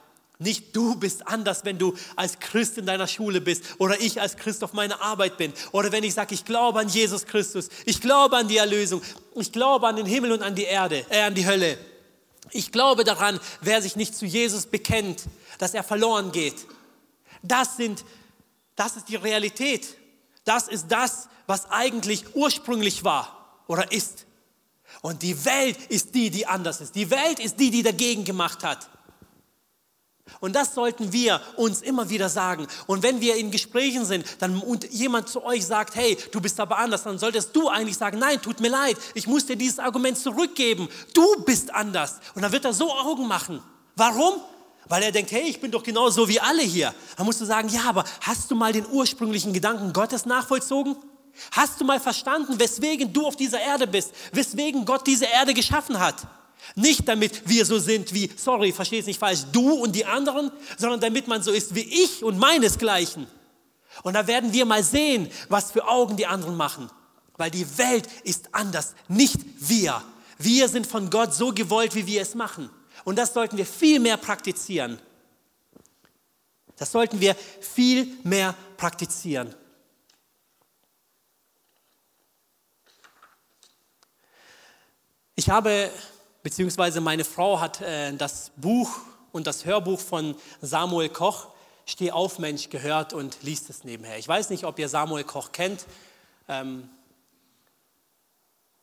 Nicht du bist anders, wenn du als Christ in deiner Schule bist oder ich als Christ auf meiner Arbeit bin oder wenn ich sage, ich glaube an Jesus Christus, ich glaube an die Erlösung, ich glaube an den Himmel und an die Erde, äh, an die Hölle. Ich glaube daran, wer sich nicht zu Jesus bekennt, dass er verloren geht. Das, sind, das ist die Realität. Das ist das, was eigentlich ursprünglich war oder ist. Und die Welt ist die, die anders ist. Die Welt ist die, die dagegen gemacht hat. Und das sollten wir uns immer wieder sagen. Und wenn wir in Gesprächen sind dann, und jemand zu euch sagt, hey, du bist aber anders, dann solltest du eigentlich sagen, nein, tut mir leid, ich muss dir dieses Argument zurückgeben. Du bist anders. Und dann wird er so Augen machen. Warum? Weil er denkt, hey, ich bin doch genauso wie alle hier. Dann musst du sagen, ja, aber hast du mal den ursprünglichen Gedanken Gottes nachvollzogen? Hast du mal verstanden, weswegen du auf dieser Erde bist? Weswegen Gott diese Erde geschaffen hat? Nicht damit wir so sind wie, sorry, versteht es nicht falsch, du und die anderen, sondern damit man so ist wie ich und meinesgleichen. Und da werden wir mal sehen, was für Augen die anderen machen. Weil die Welt ist anders, nicht wir. Wir sind von Gott so gewollt, wie wir es machen. Und das sollten wir viel mehr praktizieren. Das sollten wir viel mehr praktizieren. Ich habe beziehungsweise meine Frau hat äh, das Buch und das Hörbuch von Samuel Koch, Steh auf Mensch, gehört und liest es nebenher. Ich weiß nicht, ob ihr Samuel Koch kennt. Ähm,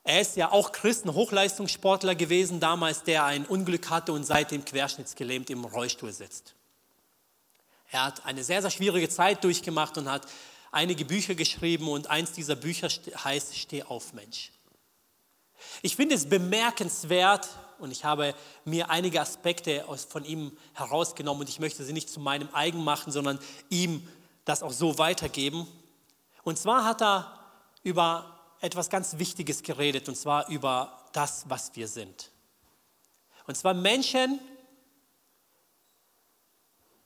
er ist ja auch Christ, ein Hochleistungssportler gewesen damals, der ein Unglück hatte und seitdem querschnittsgelähmt im Rollstuhl sitzt. Er hat eine sehr, sehr schwierige Zeit durchgemacht und hat einige Bücher geschrieben und eins dieser Bücher heißt Steh auf Mensch. Ich finde es bemerkenswert und ich habe mir einige Aspekte von ihm herausgenommen und ich möchte sie nicht zu meinem eigen machen, sondern ihm das auch so weitergeben. Und zwar hat er über etwas ganz Wichtiges geredet und zwar über das, was wir sind. Und zwar Menschen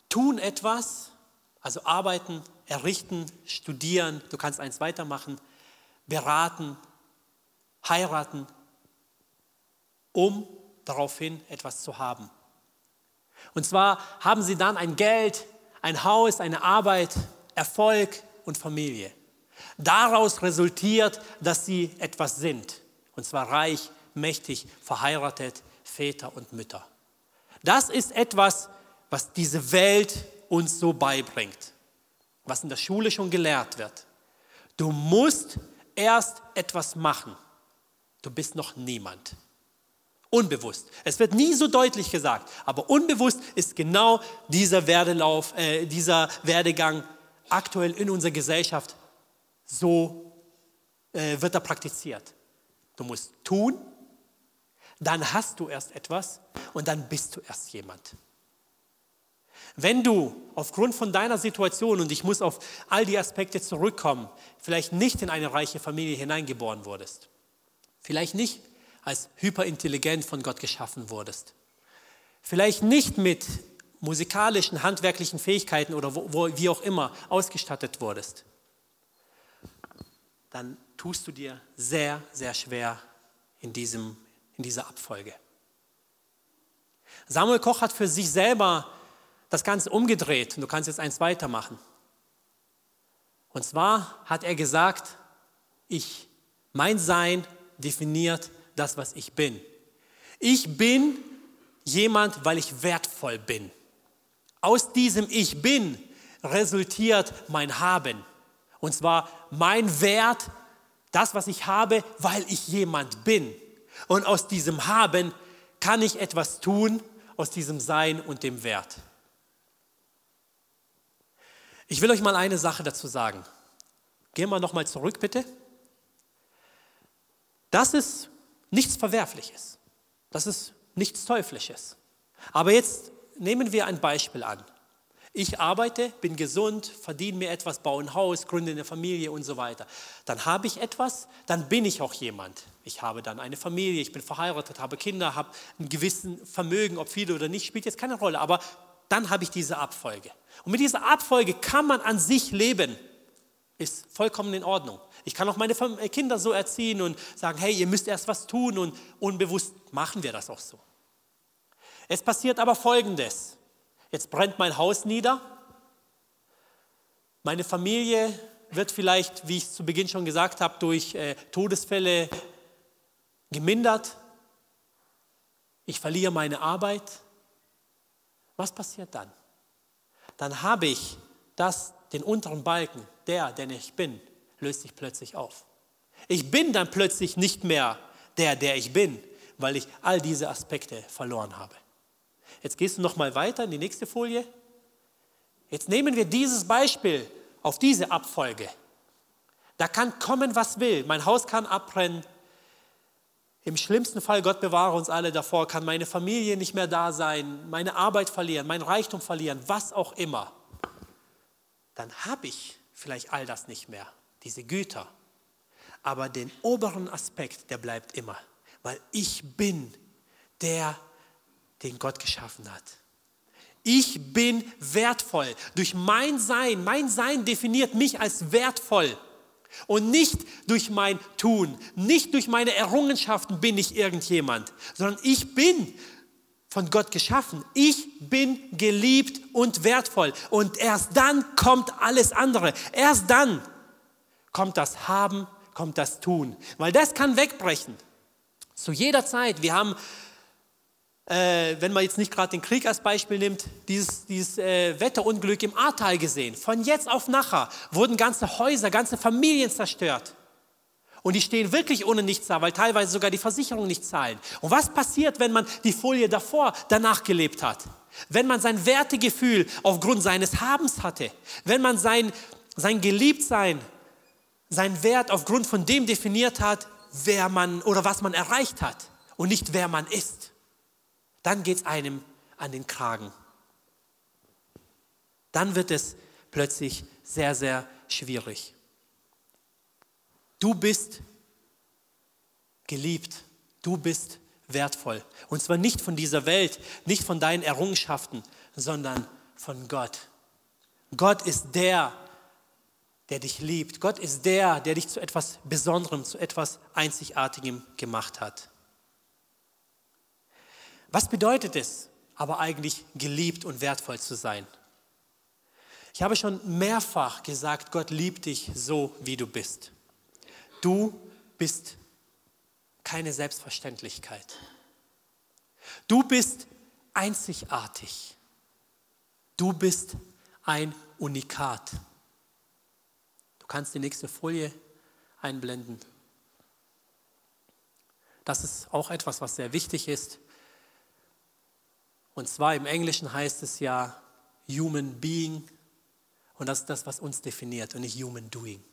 tun etwas, also arbeiten, errichten, studieren, du kannst eins weitermachen, beraten, heiraten, um daraufhin etwas zu haben. Und zwar haben sie dann ein Geld, ein Haus, eine Arbeit, Erfolg und Familie. Daraus resultiert, dass sie etwas sind. Und zwar reich, mächtig, verheiratet, Väter und Mütter. Das ist etwas, was diese Welt uns so beibringt, was in der Schule schon gelehrt wird. Du musst erst etwas machen. Du bist noch niemand. Unbewusst. Es wird nie so deutlich gesagt, aber unbewusst ist genau dieser Werdelauf, äh, dieser Werdegang aktuell in unserer Gesellschaft so äh, wird er praktiziert. Du musst tun, dann hast du erst etwas und dann bist du erst jemand. Wenn du aufgrund von deiner Situation, und ich muss auf all die Aspekte zurückkommen, vielleicht nicht in eine reiche Familie hineingeboren wurdest, vielleicht nicht als hyperintelligent von Gott geschaffen wurdest. Vielleicht nicht mit musikalischen, handwerklichen Fähigkeiten oder wo, wo, wie auch immer ausgestattet wurdest, dann tust du dir sehr, sehr schwer in, diesem, in dieser Abfolge. Samuel Koch hat für sich selber das Ganze umgedreht du kannst jetzt eins weitermachen. Und zwar hat er gesagt, ich, mein Sein definiert das, was ich bin. Ich bin jemand, weil ich wertvoll bin. Aus diesem Ich bin resultiert mein Haben. Und zwar mein Wert, das, was ich habe, weil ich jemand bin. Und aus diesem Haben kann ich etwas tun, aus diesem Sein und dem Wert. Ich will euch mal eine Sache dazu sagen. Gehen wir nochmal zurück, bitte. Das ist nichts Verwerfliches. Das ist nichts Teuflisches. Aber jetzt nehmen wir ein Beispiel an. Ich arbeite, bin gesund, verdiene mir etwas, baue ein Haus, gründe eine Familie und so weiter. Dann habe ich etwas, dann bin ich auch jemand. Ich habe dann eine Familie, ich bin verheiratet, habe Kinder, habe ein gewissen Vermögen, ob viele oder nicht, spielt jetzt keine Rolle. Aber dann habe ich diese Abfolge. Und mit dieser Abfolge kann man an sich leben. Ist vollkommen in Ordnung. Ich kann auch meine Kinder so erziehen und sagen, hey, ihr müsst erst was tun und unbewusst machen wir das auch so. Es passiert aber Folgendes. Jetzt brennt mein Haus nieder. Meine Familie wird vielleicht, wie ich zu Beginn schon gesagt habe, durch äh, Todesfälle gemindert. Ich verliere meine Arbeit. Was passiert dann? Dann habe ich das, den unteren Balken, der, der ich bin, löst sich plötzlich auf. Ich bin dann plötzlich nicht mehr der, der ich bin, weil ich all diese Aspekte verloren habe. Jetzt gehst du noch mal weiter in die nächste Folie. Jetzt nehmen wir dieses Beispiel auf diese Abfolge. Da kann kommen, was will. Mein Haus kann abbrennen. Im schlimmsten Fall, Gott bewahre uns alle davor, kann meine Familie nicht mehr da sein, meine Arbeit verlieren, mein Reichtum verlieren, was auch immer. Dann habe ich vielleicht all das nicht mehr, diese Güter. Aber den oberen Aspekt, der bleibt immer, weil ich bin der, den Gott geschaffen hat. Ich bin wertvoll. Durch mein Sein, mein Sein definiert mich als wertvoll. Und nicht durch mein Tun, nicht durch meine Errungenschaften bin ich irgendjemand, sondern ich bin von Gott geschaffen. Ich bin geliebt und wertvoll. Und erst dann kommt alles andere. Erst dann kommt das Haben, kommt das Tun. Weil das kann wegbrechen. Zu jeder Zeit. Wir haben äh, wenn man jetzt nicht gerade den Krieg als Beispiel nimmt, dieses, dieses äh, Wetterunglück im Ahrtal gesehen. Von jetzt auf nachher wurden ganze Häuser, ganze Familien zerstört. Und die stehen wirklich ohne nichts da, weil teilweise sogar die Versicherungen nicht zahlen. Und was passiert, wenn man die Folie davor, danach gelebt hat? Wenn man sein Wertegefühl aufgrund seines Habens hatte, wenn man sein, sein Geliebtsein, sein Wert aufgrund von dem definiert hat, wer man oder was man erreicht hat und nicht wer man ist dann geht es einem an den Kragen. Dann wird es plötzlich sehr, sehr schwierig. Du bist geliebt, du bist wertvoll. Und zwar nicht von dieser Welt, nicht von deinen Errungenschaften, sondern von Gott. Gott ist der, der dich liebt. Gott ist der, der dich zu etwas Besonderem, zu etwas Einzigartigem gemacht hat. Was bedeutet es aber eigentlich, geliebt und wertvoll zu sein? Ich habe schon mehrfach gesagt, Gott liebt dich so, wie du bist. Du bist keine Selbstverständlichkeit. Du bist einzigartig. Du bist ein Unikat. Kannst die nächste Folie einblenden. Das ist auch etwas, was sehr wichtig ist. Und zwar im Englischen heißt es ja Human Being. Und das ist das, was uns definiert und nicht Human Doing.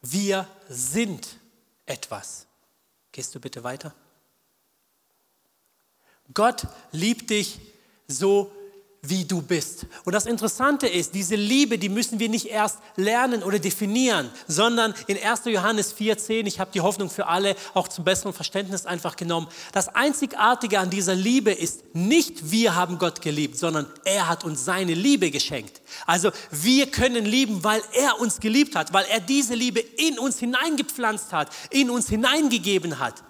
Wir sind etwas. Gehst du bitte weiter? Gott liebt dich so, wie du bist. Und das Interessante ist, diese Liebe, die müssen wir nicht erst lernen oder definieren, sondern in 1. Johannes 4,10, ich habe die Hoffnung für alle auch zum besseren Verständnis einfach genommen. Das Einzigartige an dieser Liebe ist nicht, wir haben Gott geliebt, sondern er hat uns seine Liebe geschenkt. Also wir können lieben, weil er uns geliebt hat, weil er diese Liebe in uns hineingepflanzt hat, in uns hineingegeben hat.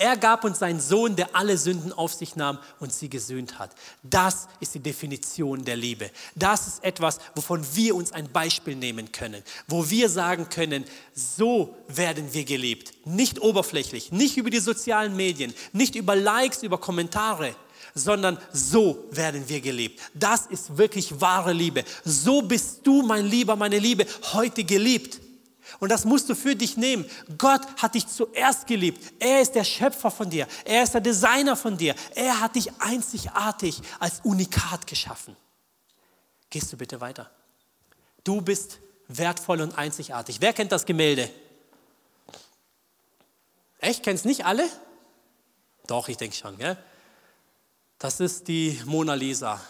Er gab uns seinen Sohn, der alle Sünden auf sich nahm und sie gesühnt hat. Das ist die Definition der Liebe. Das ist etwas, wovon wir uns ein Beispiel nehmen können, wo wir sagen können, so werden wir geliebt. Nicht oberflächlich, nicht über die sozialen Medien, nicht über Likes, über Kommentare, sondern so werden wir geliebt. Das ist wirklich wahre Liebe. So bist du, mein Lieber, meine Liebe, heute geliebt. Und das musst du für dich nehmen. Gott hat dich zuerst geliebt. Er ist der Schöpfer von dir. Er ist der Designer von dir. Er hat dich einzigartig als Unikat geschaffen. Gehst du bitte weiter. Du bist wertvoll und einzigartig. Wer kennt das Gemälde? Echt? Kennen es nicht alle? Doch, ich denke schon. Gell? Das ist die Mona Lisa.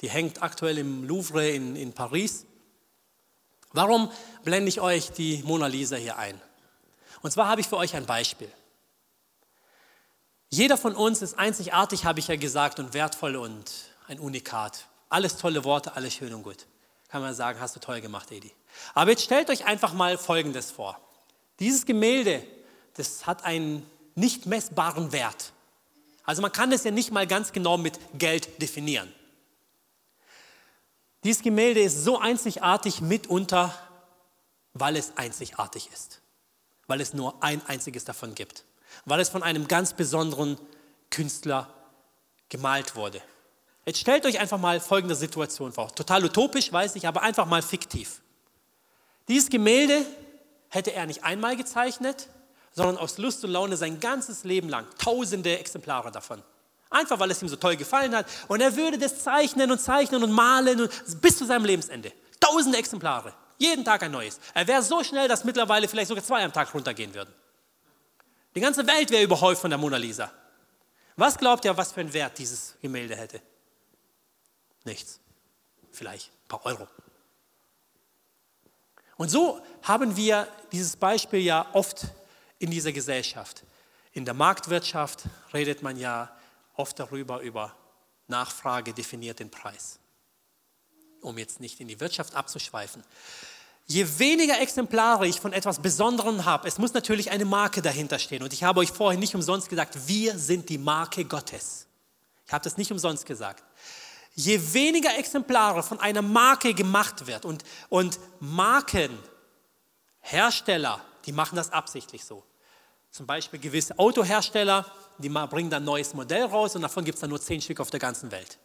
Die hängt aktuell im Louvre in, in Paris. Warum blende ich euch die Mona Lisa hier ein? Und zwar habe ich für euch ein Beispiel. Jeder von uns ist einzigartig, habe ich ja gesagt, und wertvoll und ein Unikat. Alles tolle Worte, alles schön und gut. Kann man sagen, hast du toll gemacht, Edi. Aber jetzt stellt euch einfach mal Folgendes vor. Dieses Gemälde, das hat einen nicht messbaren Wert. Also man kann es ja nicht mal ganz genau mit Geld definieren. Dieses Gemälde ist so einzigartig mitunter, weil es einzigartig ist. Weil es nur ein einziges davon gibt. Weil es von einem ganz besonderen Künstler gemalt wurde. Jetzt stellt euch einfach mal folgende Situation vor. Total utopisch, weiß ich, aber einfach mal fiktiv. Dieses Gemälde hätte er nicht einmal gezeichnet, sondern aus Lust und Laune sein ganzes Leben lang. Tausende Exemplare davon. Einfach weil es ihm so toll gefallen hat. Und er würde das zeichnen und zeichnen und malen und bis zu seinem Lebensende. Tausende Exemplare. Jeden Tag ein neues. Er wäre so schnell, dass mittlerweile vielleicht sogar zwei am Tag runtergehen würden. Die ganze Welt wäre überhäuft von der Mona Lisa. Was glaubt ihr, was für einen Wert dieses Gemälde hätte? Nichts. Vielleicht ein paar Euro. Und so haben wir dieses Beispiel ja oft in dieser Gesellschaft. In der Marktwirtschaft redet man ja oft darüber, über Nachfrage definiert den Preis. Um jetzt nicht in die Wirtschaft abzuschweifen. Je weniger Exemplare ich von etwas Besonderem habe, es muss natürlich eine Marke dahinter stehen. Und ich habe euch vorhin nicht umsonst gesagt, wir sind die Marke Gottes. Ich habe das nicht umsonst gesagt je weniger Exemplare von einer Marke gemacht wird und, und Markenhersteller, die machen das absichtlich so. Zum Beispiel gewisse Autohersteller, die bringen dann ein neues Modell raus und davon gibt es dann nur zehn Stück auf der ganzen Welt.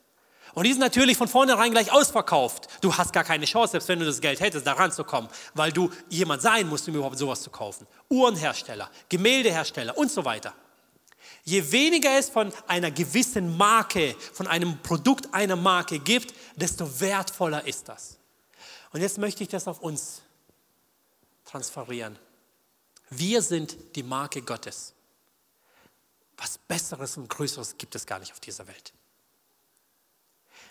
Und die sind natürlich von vornherein gleich ausverkauft. Du hast gar keine Chance, selbst wenn du das Geld hättest, da ranzukommen, weil du jemand sein musst, um überhaupt sowas zu kaufen. Uhrenhersteller, Gemäldehersteller und so weiter. Je weniger es von einer gewissen Marke, von einem Produkt einer Marke gibt, desto wertvoller ist das. Und jetzt möchte ich das auf uns transferieren. Wir sind die Marke Gottes. Was Besseres und Größeres gibt es gar nicht auf dieser Welt.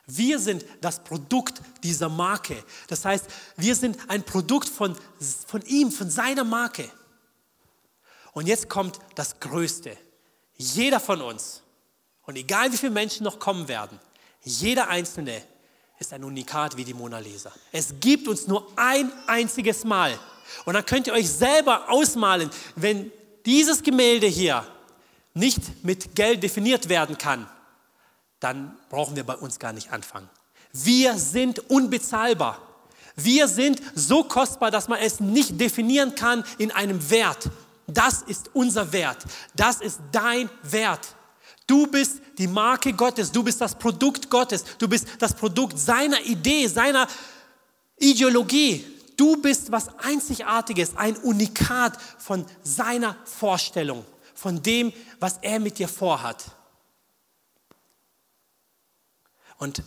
Wir sind das Produkt dieser Marke. Das heißt, wir sind ein Produkt von, von ihm, von seiner Marke. Und jetzt kommt das Größte. Jeder von uns, und egal wie viele Menschen noch kommen werden, jeder Einzelne ist ein Unikat wie die Mona Lisa. Es gibt uns nur ein einziges Mal. Und dann könnt ihr euch selber ausmalen, wenn dieses Gemälde hier nicht mit Geld definiert werden kann, dann brauchen wir bei uns gar nicht anfangen. Wir sind unbezahlbar. Wir sind so kostbar, dass man es nicht definieren kann in einem Wert. Das ist unser Wert. Das ist dein Wert. Du bist die Marke Gottes. Du bist das Produkt Gottes. Du bist das Produkt seiner Idee, seiner Ideologie. Du bist was Einzigartiges, ein Unikat von seiner Vorstellung, von dem, was er mit dir vorhat. Und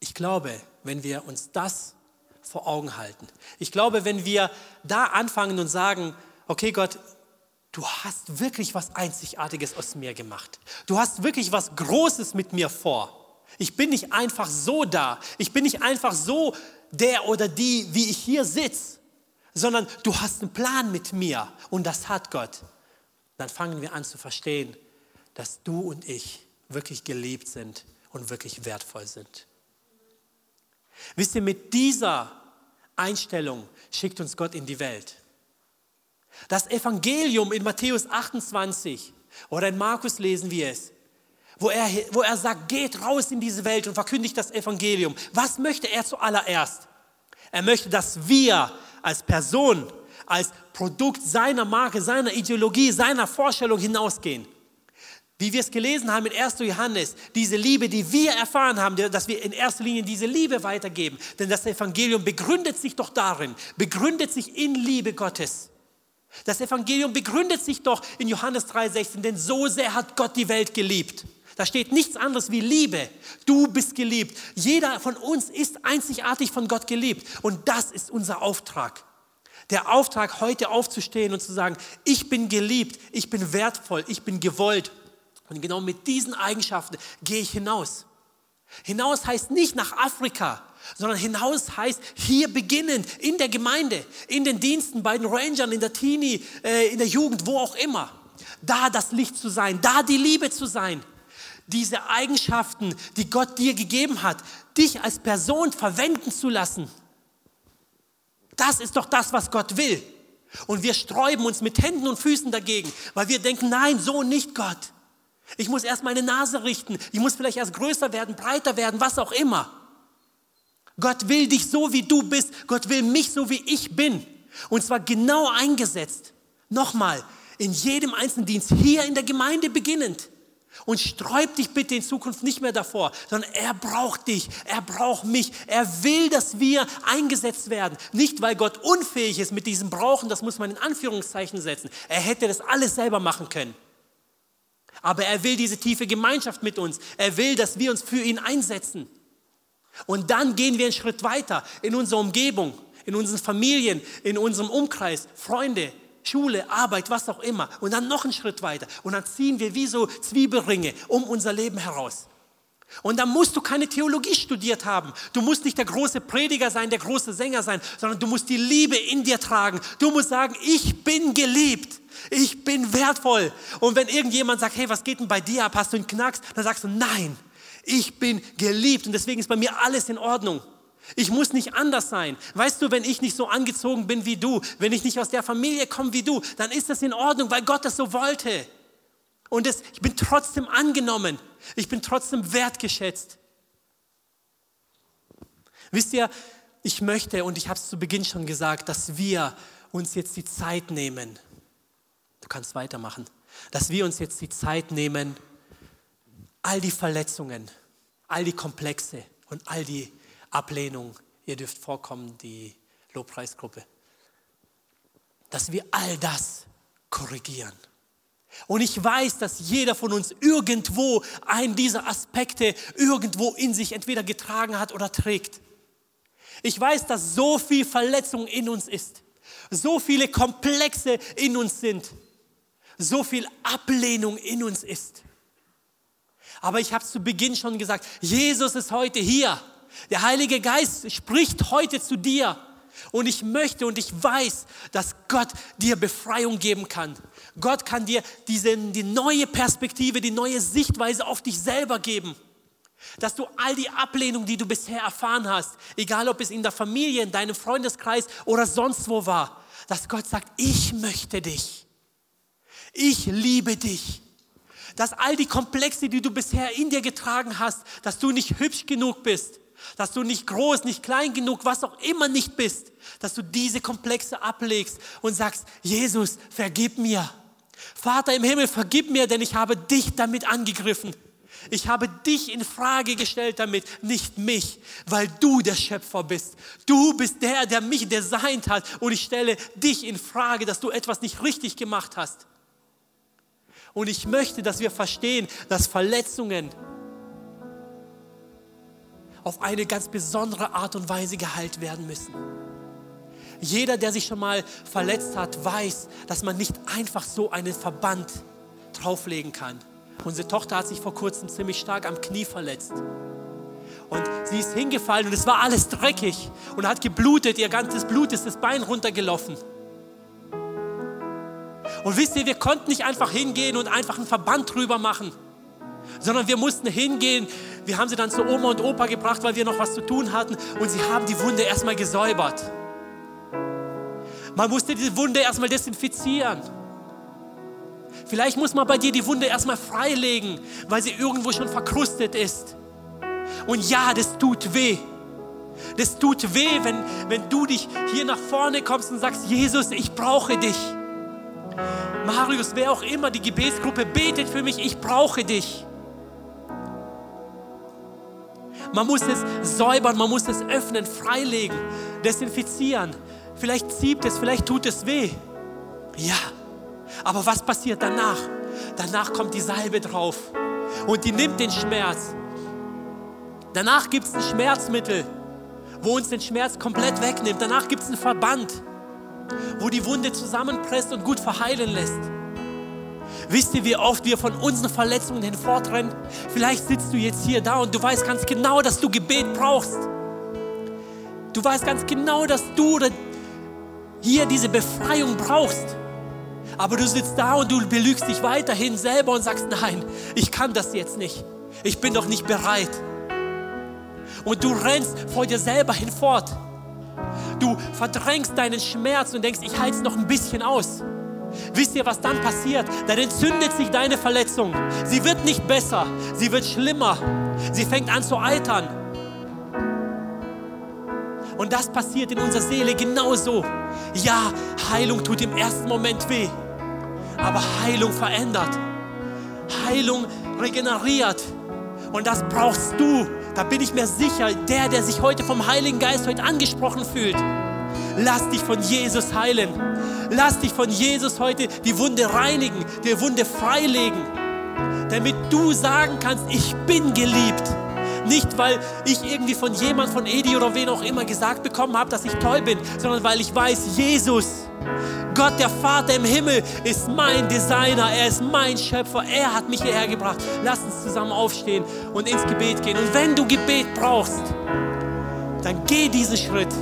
ich glaube, wenn wir uns das vor Augen halten, ich glaube, wenn wir da anfangen und sagen, okay Gott, du hast wirklich was Einzigartiges aus mir gemacht. Du hast wirklich was Großes mit mir vor. Ich bin nicht einfach so da. Ich bin nicht einfach so der oder die, wie ich hier sitze, sondern du hast einen Plan mit mir und das hat Gott. Dann fangen wir an zu verstehen, dass du und ich wirklich geliebt sind und wirklich wertvoll sind. Wisst ihr, mit dieser Einstellung schickt uns Gott in die Welt. Das Evangelium in Matthäus 28 oder in Markus lesen wir es, wo er, wo er sagt, geht raus in diese Welt und verkündigt das Evangelium. Was möchte er zuallererst? Er möchte, dass wir als Person, als Produkt seiner Marke, seiner Ideologie, seiner Vorstellung hinausgehen. Wie wir es gelesen haben in 1. Johannes, diese Liebe, die wir erfahren haben, dass wir in erster Linie diese Liebe weitergeben. Denn das Evangelium begründet sich doch darin, begründet sich in Liebe Gottes. Das Evangelium begründet sich doch in Johannes 3,16, denn so sehr hat Gott die Welt geliebt. Da steht nichts anderes wie Liebe. Du bist geliebt. Jeder von uns ist einzigartig von Gott geliebt. Und das ist unser Auftrag. Der Auftrag, heute aufzustehen und zu sagen, ich bin geliebt, ich bin wertvoll, ich bin gewollt. Und genau mit diesen Eigenschaften gehe ich hinaus. Hinaus heißt nicht nach Afrika, sondern hinaus heißt hier beginnend in der Gemeinde, in den Diensten, bei den Rangern, in der Teenie, äh, in der Jugend, wo auch immer. Da das Licht zu sein, da die Liebe zu sein. Diese Eigenschaften, die Gott dir gegeben hat, dich als Person verwenden zu lassen. Das ist doch das, was Gott will. Und wir sträuben uns mit Händen und Füßen dagegen, weil wir denken, nein, so nicht Gott. Ich muss erst meine Nase richten. Ich muss vielleicht erst größer werden, breiter werden, was auch immer. Gott will dich so, wie du bist. Gott will mich so, wie ich bin. Und zwar genau eingesetzt. Nochmal, in jedem einzelnen Dienst, hier in der Gemeinde beginnend. Und sträub dich bitte in Zukunft nicht mehr davor, sondern er braucht dich, er braucht mich, er will, dass wir eingesetzt werden. Nicht, weil Gott unfähig ist mit diesem Brauchen, das muss man in Anführungszeichen setzen. Er hätte das alles selber machen können. Aber er will diese tiefe Gemeinschaft mit uns. Er will, dass wir uns für ihn einsetzen. Und dann gehen wir einen Schritt weiter in unserer Umgebung, in unseren Familien, in unserem Umkreis, Freunde, Schule, Arbeit, was auch immer. Und dann noch einen Schritt weiter. Und dann ziehen wir wie so Zwiebelringe um unser Leben heraus. Und dann musst du keine Theologie studiert haben. Du musst nicht der große Prediger sein, der große Sänger sein, sondern du musst die Liebe in dir tragen. Du musst sagen, ich bin geliebt. Ich bin wertvoll. Und wenn irgendjemand sagt, hey, was geht denn bei dir ab? Hast du einen Knacks? Dann sagst du, nein, ich bin geliebt und deswegen ist bei mir alles in Ordnung. Ich muss nicht anders sein. Weißt du, wenn ich nicht so angezogen bin wie du, wenn ich nicht aus der Familie komme wie du, dann ist das in Ordnung, weil Gott das so wollte. Und das, ich bin trotzdem angenommen. Ich bin trotzdem wertgeschätzt. Wisst ihr, ich möchte, und ich habe es zu Beginn schon gesagt, dass wir uns jetzt die Zeit nehmen. Du kannst weitermachen. Dass wir uns jetzt die Zeit nehmen, all die Verletzungen, all die Komplexe und all die Ablehnung, ihr dürft vorkommen, die Lobpreisgruppe, dass wir all das korrigieren. Und ich weiß, dass jeder von uns irgendwo einen dieser Aspekte irgendwo in sich entweder getragen hat oder trägt. Ich weiß, dass so viel Verletzung in uns ist, so viele Komplexe in uns sind, so viel Ablehnung in uns ist. Aber ich habe zu Beginn schon gesagt, Jesus ist heute hier. Der Heilige Geist spricht heute zu dir. Und ich möchte und ich weiß, dass Gott dir Befreiung geben kann. Gott kann dir diese, die neue Perspektive, die neue Sichtweise auf dich selber geben. Dass du all die Ablehnung, die du bisher erfahren hast, egal ob es in der Familie, in deinem Freundeskreis oder sonst wo war, dass Gott sagt, ich möchte dich. Ich liebe dich. Dass all die Komplexe, die du bisher in dir getragen hast, dass du nicht hübsch genug bist, dass du nicht groß, nicht klein genug, was auch immer nicht bist, dass du diese Komplexe ablegst und sagst, Jesus, vergib mir. Vater im Himmel, vergib mir, denn ich habe dich damit angegriffen. Ich habe dich in Frage gestellt damit, nicht mich, weil du der Schöpfer bist. Du bist der, der mich designt hat und ich stelle dich in Frage, dass du etwas nicht richtig gemacht hast. Und ich möchte, dass wir verstehen, dass Verletzungen auf eine ganz besondere Art und Weise geheilt werden müssen. Jeder, der sich schon mal verletzt hat, weiß, dass man nicht einfach so einen Verband drauflegen kann. Unsere Tochter hat sich vor kurzem ziemlich stark am Knie verletzt. Und sie ist hingefallen und es war alles dreckig und hat geblutet. Ihr ganzes Blut ist das Bein runtergelaufen. Und wisst ihr, wir konnten nicht einfach hingehen und einfach einen Verband drüber machen sondern wir mussten hingehen. Wir haben sie dann zu Oma und Opa gebracht, weil wir noch was zu tun hatten und sie haben die Wunde erstmal gesäubert. Man musste die Wunde erstmal desinfizieren. Vielleicht muss man bei dir die Wunde erstmal freilegen, weil sie irgendwo schon verkrustet ist. Und ja, das tut weh. Das tut weh, wenn, wenn du dich hier nach vorne kommst und sagst, Jesus, ich brauche dich. Marius, wer auch immer, die Gebetsgruppe betet für mich, ich brauche dich. Man muss es säubern, man muss es öffnen, freilegen, desinfizieren. Vielleicht zieht es, vielleicht tut es weh. Ja, aber was passiert danach? Danach kommt die Salbe drauf und die nimmt den Schmerz. Danach gibt es ein Schmerzmittel, wo uns den Schmerz komplett wegnimmt. Danach gibt es einen Verband. wo die Wunde zusammenpresst und gut verheilen lässt. Wisst ihr, wie oft wir von unseren Verletzungen hinfortrennen? Vielleicht sitzt du jetzt hier da und du weißt ganz genau, dass du Gebet brauchst. Du weißt ganz genau, dass du hier diese Befreiung brauchst. Aber du sitzt da und du belügst dich weiterhin selber und sagst, nein, ich kann das jetzt nicht. Ich bin doch nicht bereit. Und du rennst vor dir selber hinfort. Du verdrängst deinen Schmerz und denkst, ich halte es noch ein bisschen aus. Wisst ihr, was dann passiert? Dann entzündet sich deine Verletzung. Sie wird nicht besser, sie wird schlimmer. Sie fängt an zu eitern. Und das passiert in unserer Seele genauso. Ja, Heilung tut im ersten Moment weh, aber Heilung verändert. Heilung regeneriert. Und das brauchst du. Da bin ich mir sicher, der, der sich heute vom Heiligen Geist heute angesprochen fühlt. Lass dich von Jesus heilen. Lass dich von Jesus heute die Wunde reinigen, die Wunde freilegen, damit du sagen kannst, ich bin geliebt. Nicht, weil ich irgendwie von jemand, von Edi oder wen auch immer gesagt bekommen habe, dass ich toll bin, sondern weil ich weiß, Jesus, Gott, der Vater im Himmel, ist mein Designer, er ist mein Schöpfer, er hat mich hierher gebracht. Lass uns zusammen aufstehen und ins Gebet gehen. Und wenn du Gebet brauchst, dann geh diesen Schritt.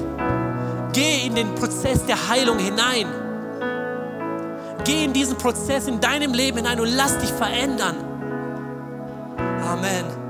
Geh in den Prozess der Heilung hinein. Geh in diesen Prozess in deinem Leben hinein und lass dich verändern. Amen.